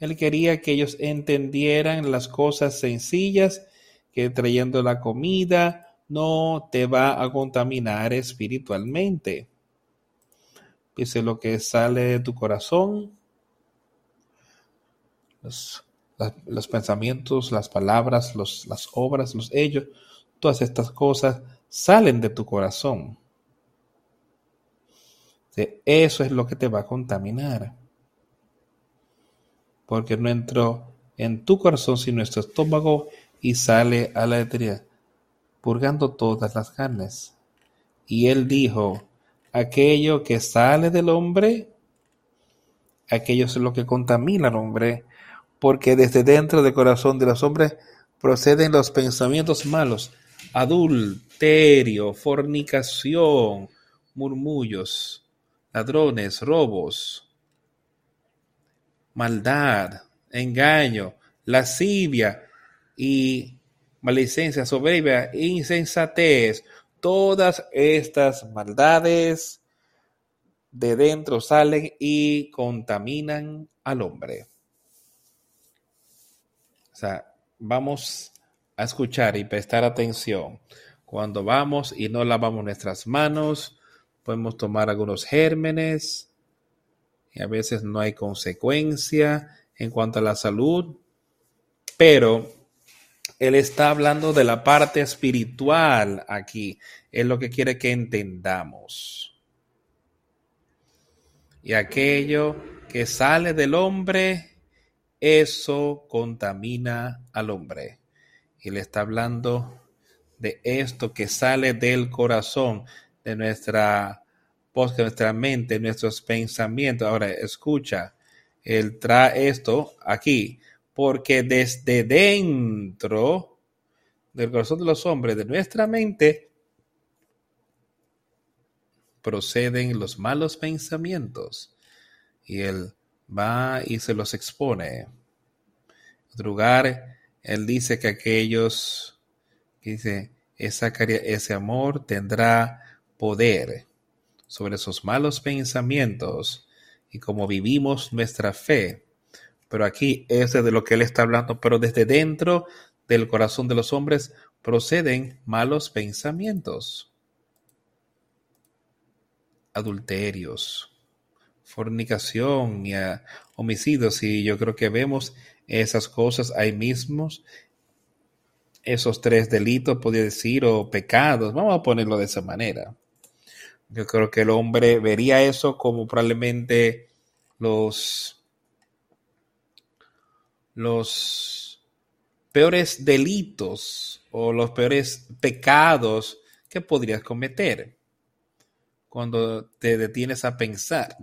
Él quería que ellos entendieran las cosas sencillas, que trayendo la comida no te va a contaminar espiritualmente. Dice lo que sale de tu corazón, los, los pensamientos, las palabras, los, las obras, los hechos, todas estas cosas salen de tu corazón. Eso es lo que te va a contaminar. Porque no entró en tu corazón sino en nuestro estómago y sale a la eternidad, purgando todas las carnes. Y él dijo, aquello que sale del hombre, aquello es lo que contamina al hombre, porque desde dentro del corazón de los hombres proceden los pensamientos malos, adulterio, fornicación, murmullos, ladrones, robos, maldad, engaño, lascivia y malicencia, soberbia, insensatez, todas estas maldades de dentro salen y contaminan al hombre. Vamos a escuchar y prestar atención. Cuando vamos y no lavamos nuestras manos, podemos tomar algunos gérmenes y a veces no hay consecuencia en cuanto a la salud, pero Él está hablando de la parte espiritual aquí. Es lo que quiere que entendamos. Y aquello que sale del hombre, eso contamina al hombre. Y le está hablando de esto que sale del corazón, de nuestra voz, de nuestra mente, nuestros pensamientos. Ahora, escucha, él trae esto aquí, porque desde dentro del corazón de los hombres, de nuestra mente, proceden los malos pensamientos. Y él va y se los expone. En otro lugar, él dice que aquellos, dice, esa, ese amor tendrá poder sobre esos malos pensamientos y como vivimos nuestra fe. Pero aquí es de lo que él está hablando, pero desde dentro del corazón de los hombres proceden malos pensamientos, adulterios, fornicación y ah, homicidios. Y yo creo que vemos esas cosas ahí mismos, esos tres delitos, podría decir, o pecados, vamos a ponerlo de esa manera. Yo creo que el hombre vería eso como probablemente los, los peores delitos o los peores pecados que podrías cometer cuando te detienes a pensar.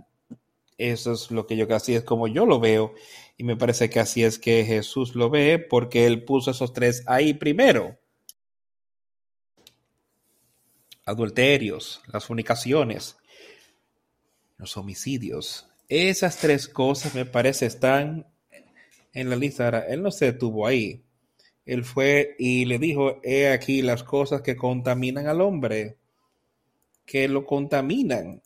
Eso es lo que yo casi es como yo lo veo y me parece que así es que Jesús lo ve porque él puso esos tres ahí primero adulterios, las fornicaciones, los homicidios. Esas tres cosas me parece están en la lista. él no se detuvo ahí. Él fue y le dijo, he aquí las cosas que contaminan al hombre, que lo contaminan.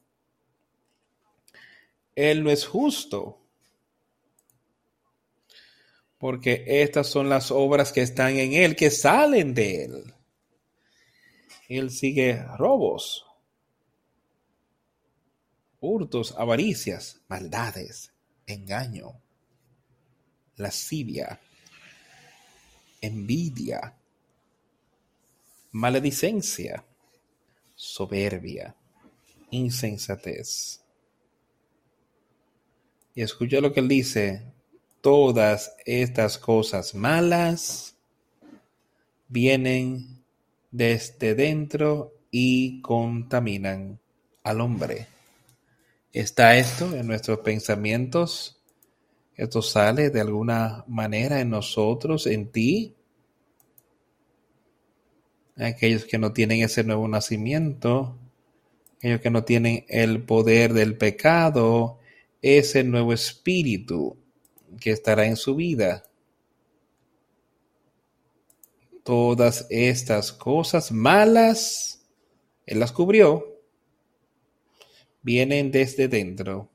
Él no es justo. Porque estas son las obras que están en él, que salen de él él sigue robos, hurtos, avaricias, maldades, engaño, lascivia, envidia, maledicencia, soberbia, insensatez. Y escucha lo que él dice, todas estas cosas malas vienen desde dentro y contaminan al hombre. ¿Está esto en nuestros pensamientos? ¿Esto sale de alguna manera en nosotros, en ti? Aquellos que no tienen ese nuevo nacimiento, aquellos que no tienen el poder del pecado, ese nuevo espíritu que estará en su vida todas estas cosas malas, Él las cubrió, vienen desde dentro.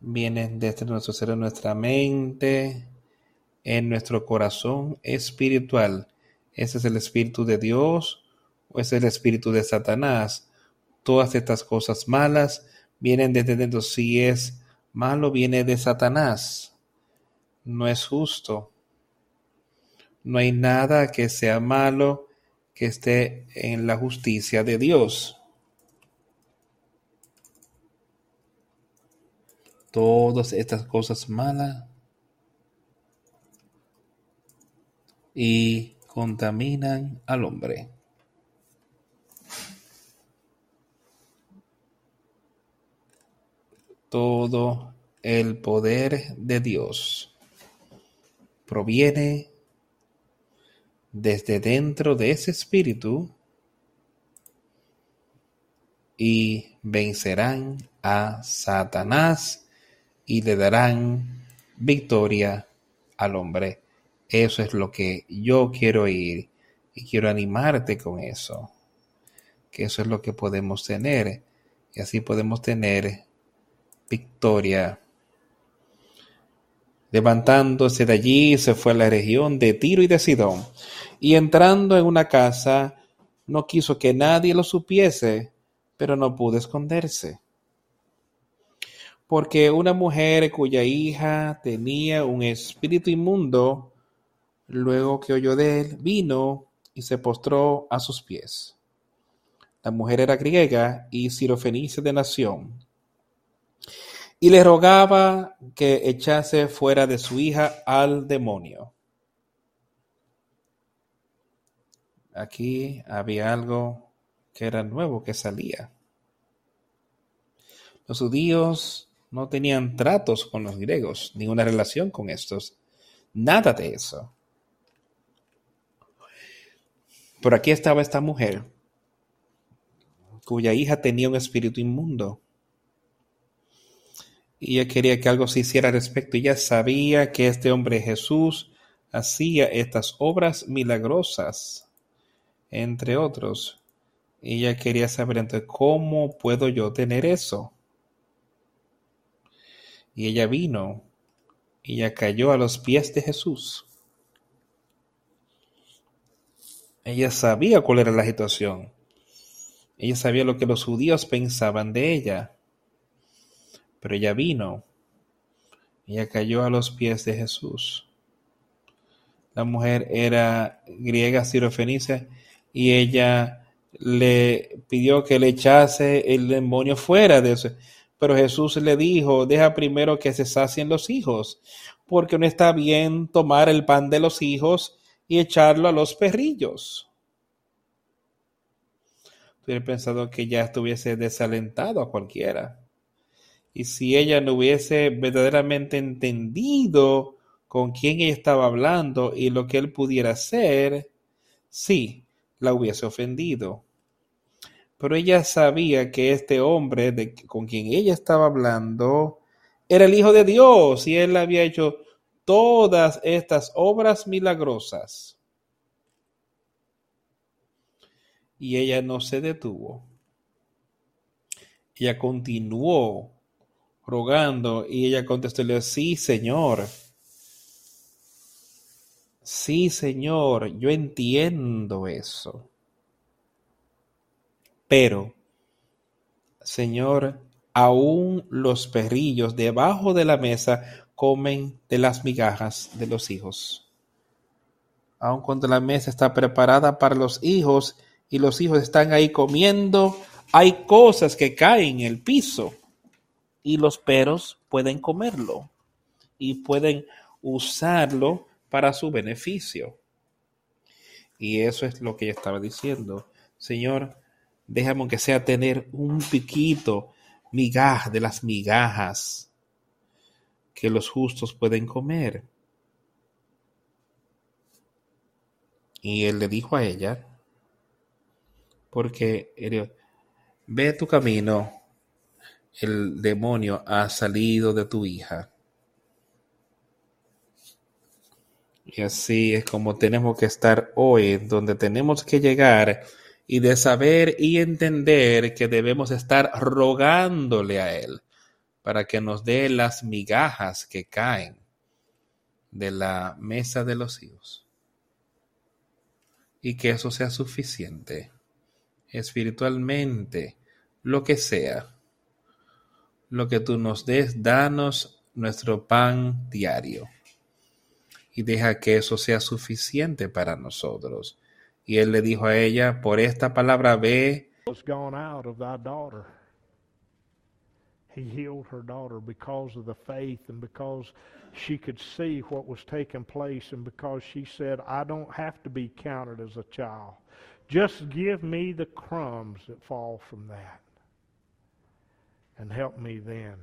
Vienen desde nuestro ser, en nuestra mente, en nuestro corazón espiritual. Ese es el espíritu de Dios o es el espíritu de Satanás. Todas estas cosas malas vienen desde dentro. Si es malo, viene de Satanás. No es justo no hay nada que sea malo que esté en la justicia de Dios. Todas estas cosas malas y contaminan al hombre. Todo el poder de Dios proviene desde dentro de ese espíritu y vencerán a Satanás y le darán victoria al hombre. Eso es lo que yo quiero ir y quiero animarte con eso. Que eso es lo que podemos tener y así podemos tener victoria Levantándose de allí, se fue a la región de Tiro y de Sidón, y entrando en una casa, no quiso que nadie lo supiese, pero no pudo esconderse. Porque una mujer cuya hija tenía un espíritu inmundo, luego que oyó de él, vino y se postró a sus pies. La mujer era griega y sirofenicia de nación. Y le rogaba que echase fuera de su hija al demonio. Aquí había algo que era nuevo que salía. Los judíos no tenían tratos con los griegos, ninguna relación con estos, nada de eso. Pero aquí estaba esta mujer cuya hija tenía un espíritu inmundo. Ella quería que algo se hiciera al respecto. Ella sabía que este hombre Jesús hacía estas obras milagrosas, entre otros. Ella quería saber entonces, ¿cómo puedo yo tener eso? Y ella vino, y ella cayó a los pies de Jesús. Ella sabía cuál era la situación. Ella sabía lo que los judíos pensaban de ella. Pero ella vino. Ella cayó a los pies de Jesús. La mujer era griega sirofenicia y ella le pidió que le echase el demonio fuera de eso. Pero Jesús le dijo, deja primero que se sacien los hijos, porque no está bien tomar el pan de los hijos y echarlo a los perrillos hubiera pensado que ya estuviese desalentado a cualquiera. Y si ella no hubiese verdaderamente entendido con quién ella estaba hablando y lo que él pudiera hacer, sí, la hubiese ofendido. Pero ella sabía que este hombre con quien ella estaba hablando era el Hijo de Dios y él había hecho todas estas obras milagrosas. y ella no se detuvo. Ella continuó rogando y ella contestó, sí, Señor. Sí, Señor, yo entiendo eso. Pero, Señor, aún los perrillos debajo de la mesa comen de las migajas de los hijos. Aun cuando la mesa está preparada para los hijos, y los hijos están ahí comiendo, hay cosas que caen en el piso y los perros pueden comerlo y pueden usarlo para su beneficio. Y eso es lo que ella estaba diciendo. Señor, déjame que sea tener un piquito, migaja de las migajas que los justos pueden comer. Y él le dijo a ella, porque ve tu camino, el demonio ha salido de tu hija. Y así es como tenemos que estar hoy, donde tenemos que llegar y de saber y entender que debemos estar rogándole a Él para que nos dé las migajas que caen de la mesa de los hijos. Y que eso sea suficiente espiritualmente, lo que sea. Lo que tú nos des, danos nuestro pan diario. Y deja que eso sea suficiente para nosotros. Y él le dijo a ella, por esta palabra ve. He healed her daughter because of the faith and because she could see what was taking place and because she said, I don't have to be counted as a child. Just give me the crumbs that fall from that and help me then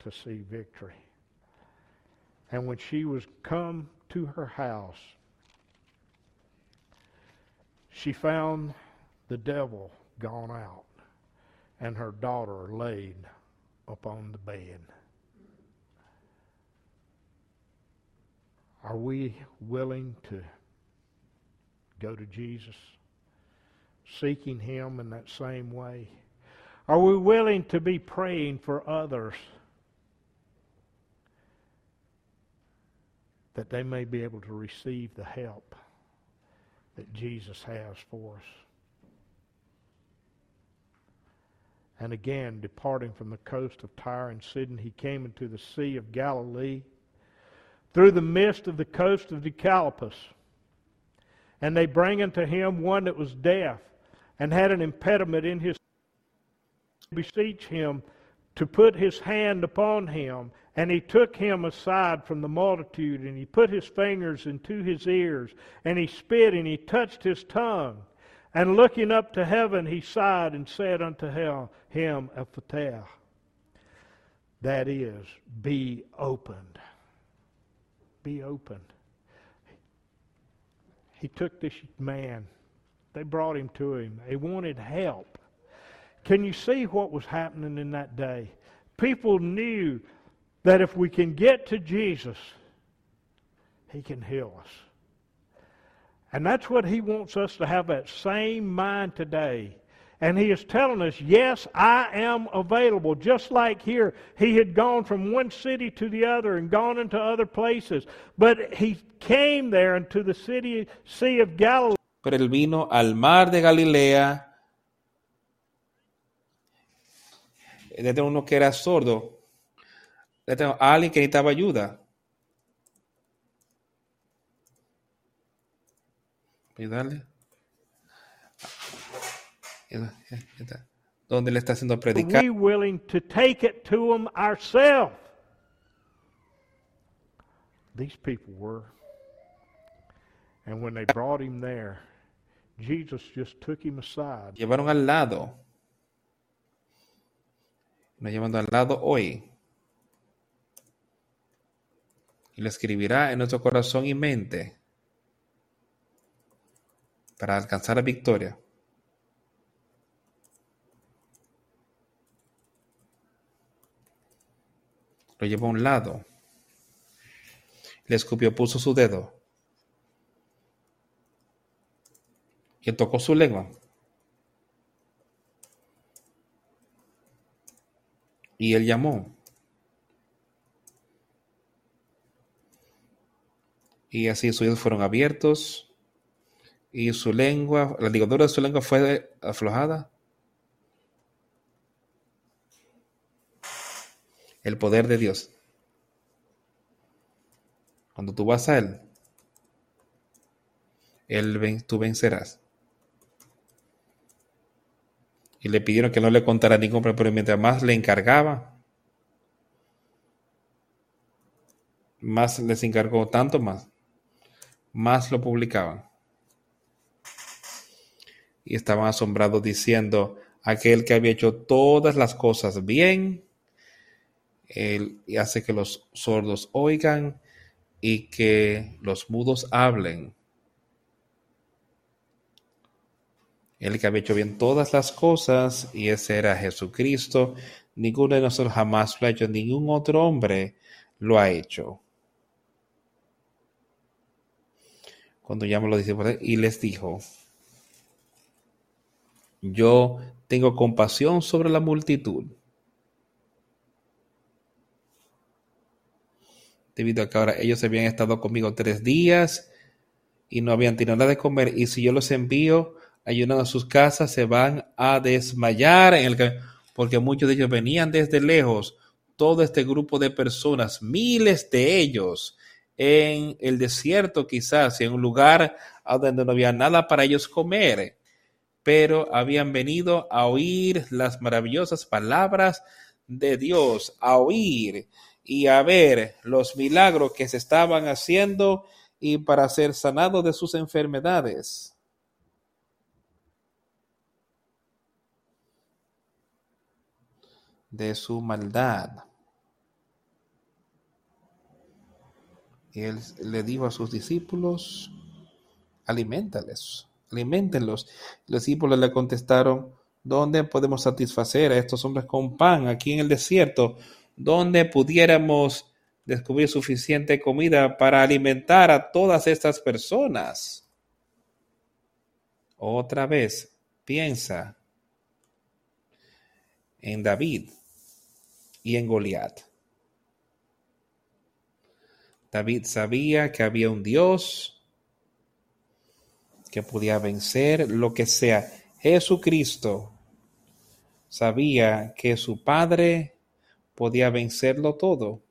to see victory. And when she was come to her house, she found the devil gone out and her daughter laid upon the bed. Are we willing to go to Jesus? seeking Him in that same way? Are we willing to be praying for others that they may be able to receive the help that Jesus has for us? And again, departing from the coast of Tyre and Sidon, he came into the Sea of Galilee through the midst of the coast of Decalopus. And they bring unto him one that was deaf and had an impediment in his beseech him to put his hand upon him. And he took him aside from the multitude, and he put his fingers into his ears, and he spit, and he touched his tongue. And looking up to heaven, he sighed and said unto him, Ephphatah, that is, be opened. Be opened. He took this man. They brought him to him. They wanted help. Can you see what was happening in that day? People knew that if we can get to Jesus, He can heal us. And that's what He wants us to have that same mind today. And He is telling us, yes, I am available. Just like here, He had gone from one city to the other and gone into other places. But He came there into the city, Sea of Galilee. Pero él vino al mar de Galilea. Desde uno que era sordo, a alguien que necesitaba ayuda. Ayudarle. ¿Dónde le está haciendo predicar? we willing to take it to them ourselves? These people were. And when they brought him there, Jesus just took him aside. Llevaron al lado. Nos llevando al lado hoy. y lo escribirá en nuestro corazón y mente para alcanzar la victoria. Lo llevó a un lado. Le escupió, puso su dedo. Y tocó su lengua. Y él llamó. y así sus oídos fueron abiertos y su lengua, la ligadura de su lengua fue aflojada. El poder de Dios. Cuando tú vas a Él, él tú vencerás. Y le pidieron que no le contara ningún problema, pero mientras más le encargaba, más les encargó tanto más más lo publicaban. Y estaban asombrados diciendo, aquel que había hecho todas las cosas bien, él hace que los sordos oigan y que los mudos hablen. El que había hecho bien todas las cosas, y ese era Jesucristo, ninguno de nosotros jamás lo ha hecho, ningún otro hombre lo ha hecho. cuando llamó a los discípulos y les dijo, yo tengo compasión sobre la multitud. Debido a que ahora ellos habían estado conmigo tres días y no habían tenido nada de comer. Y si yo los envío ayunando a sus casas, se van a desmayar en el porque muchos de ellos venían desde lejos. Todo este grupo de personas, miles de ellos, en el desierto quizás, en un lugar donde no había nada para ellos comer, pero habían venido a oír las maravillosas palabras de Dios, a oír y a ver los milagros que se estaban haciendo y para ser sanados de sus enfermedades. De su maldad. Y él le dijo a sus discípulos, aliméntales, aliméntenlos. Los discípulos le contestaron, ¿dónde podemos satisfacer a estos hombres con pan aquí en el desierto? ¿Dónde pudiéramos descubrir suficiente comida para alimentar a todas estas personas? Otra vez, piensa en David y en Goliat. David sabía que había un Dios que podía vencer lo que sea. Jesucristo sabía que su Padre podía vencerlo todo.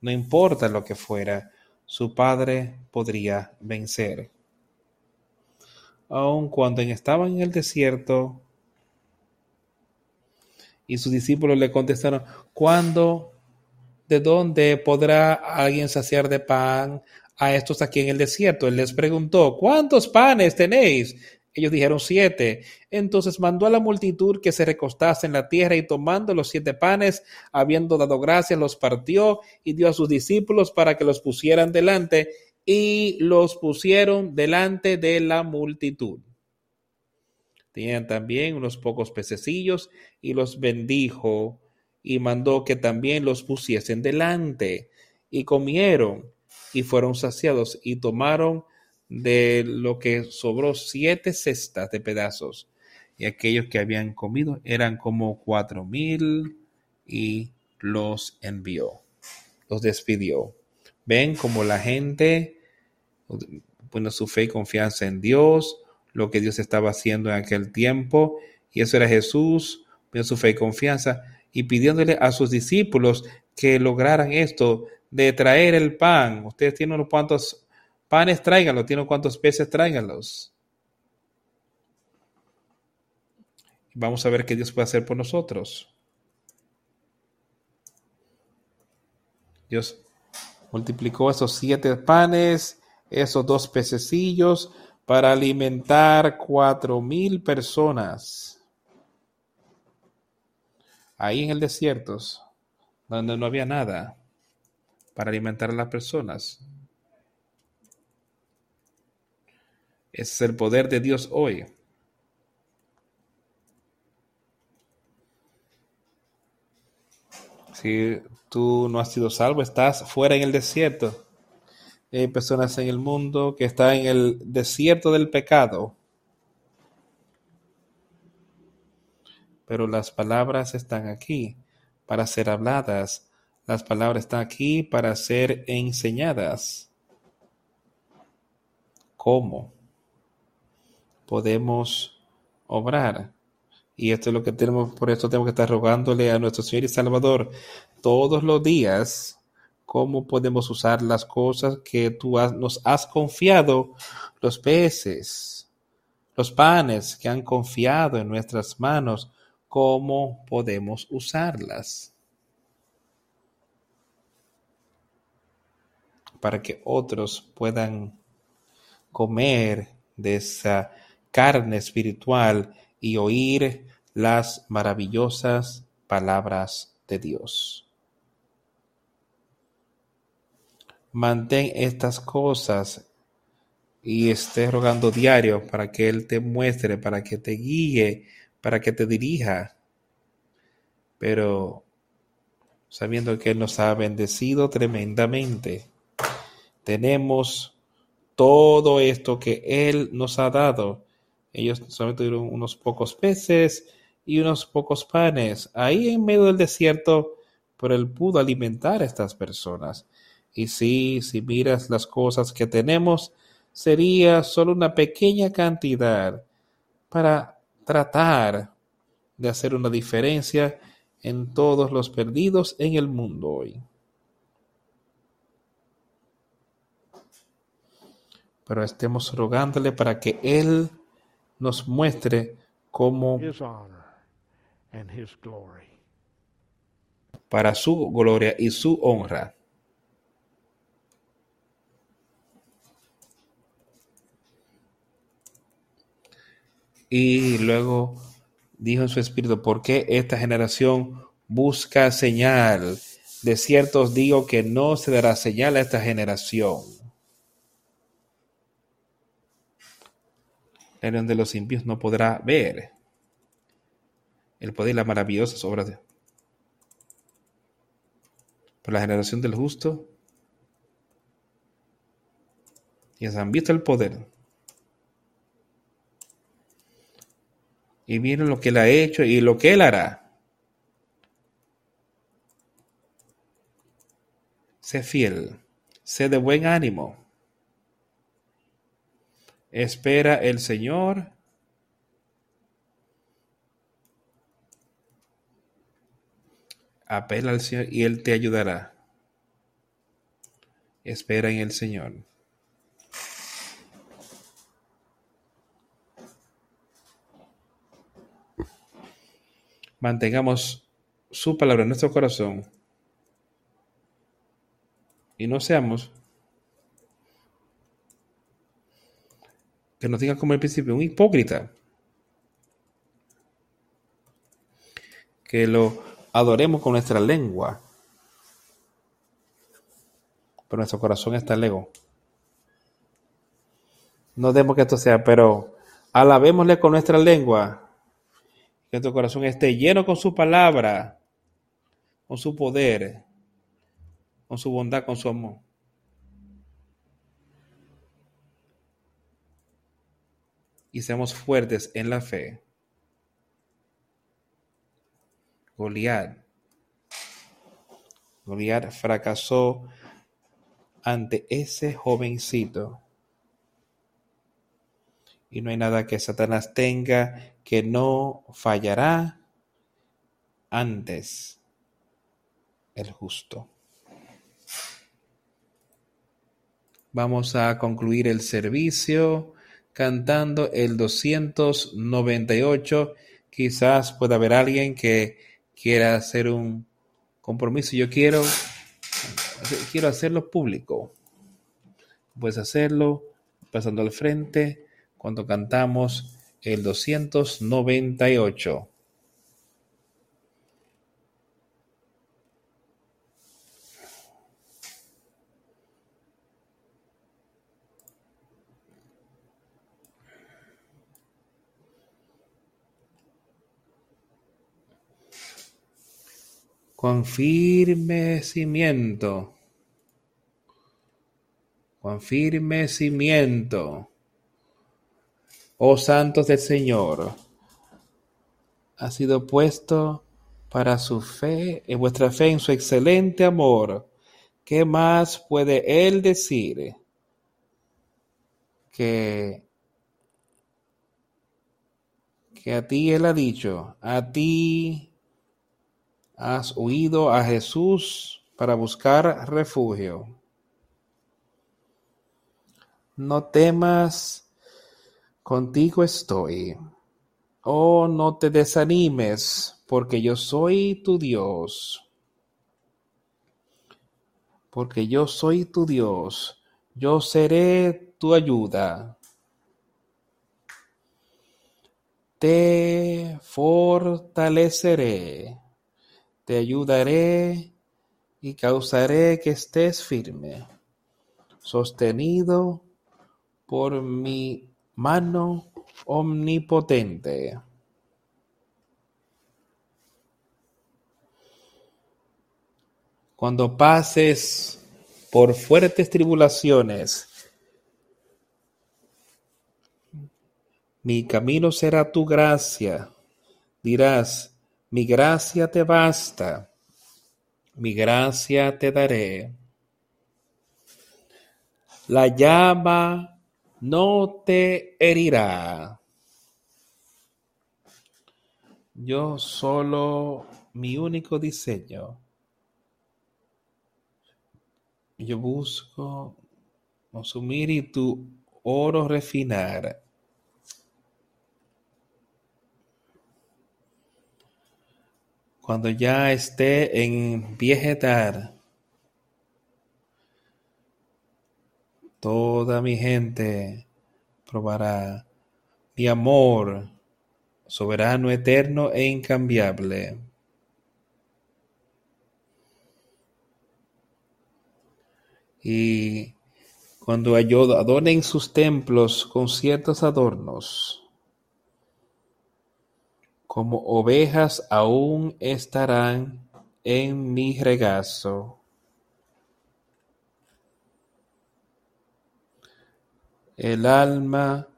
No importa lo que fuera, su Padre podría vencer. aun cuando estaban en el desierto. Y sus discípulos le contestaron, ¿cuándo, de dónde podrá alguien saciar de pan a estos aquí en el desierto? Él les preguntó, ¿cuántos panes tenéis? Ellos dijeron siete. Entonces mandó a la multitud que se recostase en la tierra y tomando los siete panes, habiendo dado gracias, los partió y dio a sus discípulos para que los pusieran delante y los pusieron delante de la multitud. Tenían también unos pocos pececillos y los bendijo y mandó que también los pusiesen delante y comieron y fueron saciados y tomaron de lo que sobró siete cestas de pedazos y aquellos que habían comido eran como cuatro mil y los envió, los despidió. Ven como la gente pone su fe y confianza en Dios, lo que Dios estaba haciendo en aquel tiempo, y eso era Jesús, poniendo su fe y confianza, y pidiéndole a sus discípulos que lograran esto de traer el pan. Ustedes tienen unos cuantos panes, tráiganlos, tienen cuantos peces, tráiganlos. Vamos a ver qué Dios puede hacer por nosotros. Dios multiplicó esos siete panes, esos dos pececillos, para alimentar cuatro mil personas. Ahí en el desierto, donde no había nada para alimentar a las personas. Es el poder de Dios hoy. Si tú no has sido salvo, estás fuera en el desierto hay personas en el mundo que están en el desierto del pecado. Pero las palabras están aquí para ser habladas. Las palabras están aquí para ser enseñadas. ¿Cómo podemos obrar? Y esto es lo que tenemos, por esto tenemos que estar rogándole a nuestro Señor y Salvador todos los días cómo podemos usar las cosas que tú nos has confiado, los peces, los panes que han confiado en nuestras manos, cómo podemos usarlas para que otros puedan comer de esa carne espiritual y oír las maravillosas palabras de Dios. Mantén estas cosas y esté rogando diario para que Él te muestre, para que te guíe, para que te dirija. Pero sabiendo que Él nos ha bendecido tremendamente, tenemos todo esto que Él nos ha dado. Ellos solamente tuvieron unos pocos peces y unos pocos panes ahí en medio del desierto, pero Él pudo alimentar a estas personas. Y sí, si miras las cosas que tenemos, sería solo una pequeña cantidad para tratar de hacer una diferencia en todos los perdidos en el mundo hoy. Pero estemos rogándole para que Él nos muestre cómo para su gloria y su honra Y luego dijo en su espíritu, ¿por qué esta generación busca señal? De cierto os digo que no se dará señal a esta generación. El de los impíos no podrá ver el poder y las maravillosas obras de Pero la generación del justo, y han visto el poder y miren lo que él ha hecho y lo que él hará. Sé fiel, sé de buen ánimo. Espera el Señor. Apela al Señor y Él te ayudará. Espera en el Señor. Mantengamos su palabra en nuestro corazón y no seamos que nos digan como el principio un hipócrita que lo adoremos con nuestra lengua pero nuestro corazón está lejos no demos que esto sea pero alabémosle con nuestra lengua que nuestro corazón esté lleno con su palabra con su poder con su bondad, con su amor. Y seamos fuertes en la fe. Goliat. Goliat fracasó ante ese jovencito. Y no hay nada que Satanás tenga que no fallará antes el justo. Vamos a concluir el servicio cantando el 298. Quizás pueda haber alguien que quiera hacer un compromiso. Yo quiero, quiero hacerlo público. Puedes hacerlo pasando al frente cuando cantamos el 298. con firme cimiento, con firme cimiento, oh santos del Señor, ha sido puesto para su fe, en vuestra fe, en su excelente amor. ¿Qué más puede Él decir que, que a ti Él ha dicho, a ti has huido a Jesús para buscar refugio. No temas, contigo estoy. Oh, no te desanimes, porque yo soy tu Dios. Porque yo soy tu Dios, yo seré tu ayuda. Te fortaleceré te ayudaré y causaré que estés firme, sostenido por mi mano omnipotente. Cuando pases por fuertes tribulaciones, mi camino será tu gracia. Dirás, mi gracia te basta, mi gracia te daré. La llama no te herirá. Yo solo mi único diseño. Yo busco consumir y tu oro refinar. cuando ya esté en vieja toda mi gente probará mi amor soberano, eterno e incambiable. Y cuando adornen sus templos con ciertos adornos, como ovejas aún estarán en mi regazo. El alma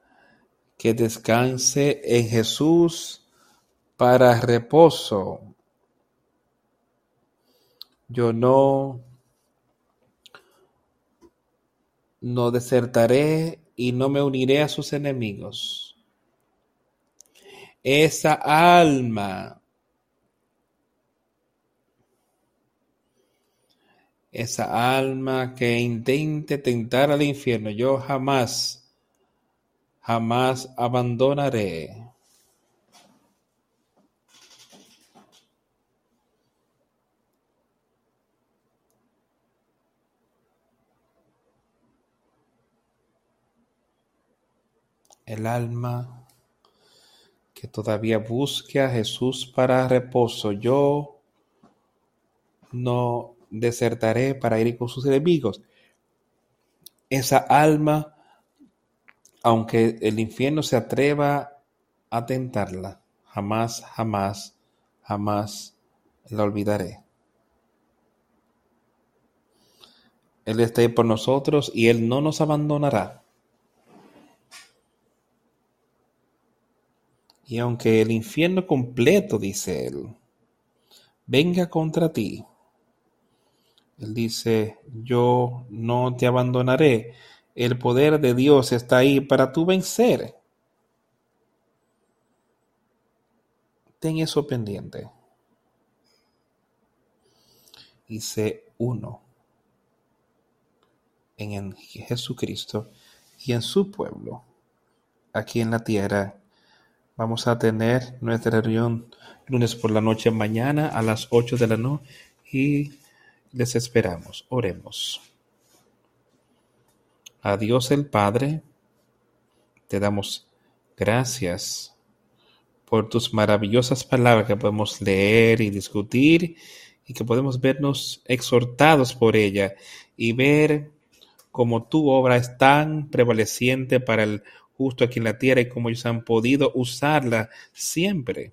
que descanse en Jesús para reposo. Yo no, no desertaré y no me uniré a sus enemigos esa alma, esa alma que intente tentar al infierno. Yo jamás, jamás abandonaré. El alma que todavía busque a Jesús para reposo. Yo no desertaré para ir con sus enemigos. Esa alma, aunque el infierno se atreva a tentarla, jamás, jamás, jamás la olvidaré. Él está por nosotros y Él no nos abandonará. Y aunque el infierno completo, dice Él, venga contra ti, Él dice, yo no te abandonaré. El poder de Dios está ahí para tú vencer. Ten eso pendiente. Y sé uno en Jesucristo y en su pueblo. Aquí en la tierra vamos a tener nuestra reunión lunes por la noche mañana a las 8 de la noche y les esperamos. Oremos. A Dios el Padre, te damos gracias por tus maravillosas palabras que podemos leer y discutir y que podemos vernos exhortados por ella y ver como tu obra es tan prevaleciente para el justo aquí en la tierra y como ellos han podido usarla siempre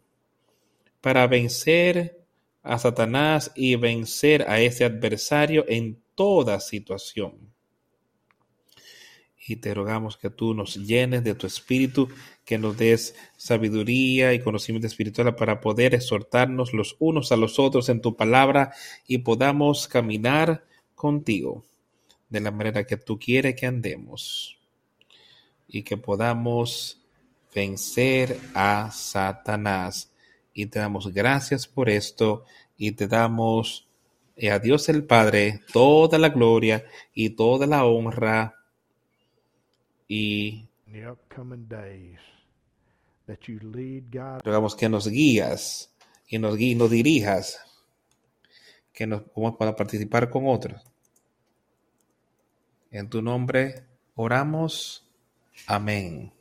para vencer a Satanás y vencer a ese adversario en toda situación. Y te rogamos que tú nos llenes de tu espíritu, que nos des sabiduría y conocimiento espiritual para poder exhortarnos los unos a los otros en tu palabra y podamos caminar contigo de la manera que tú quieres que andemos y que podamos vencer a Satanás. Y te damos gracias por esto y te damos eh, a Dios el Padre toda la gloria y toda la honra y rogamos que nos guías y nos, guíes, nos dirijas, que nos podamos participar con otros. En tu nombre oramos. Amén.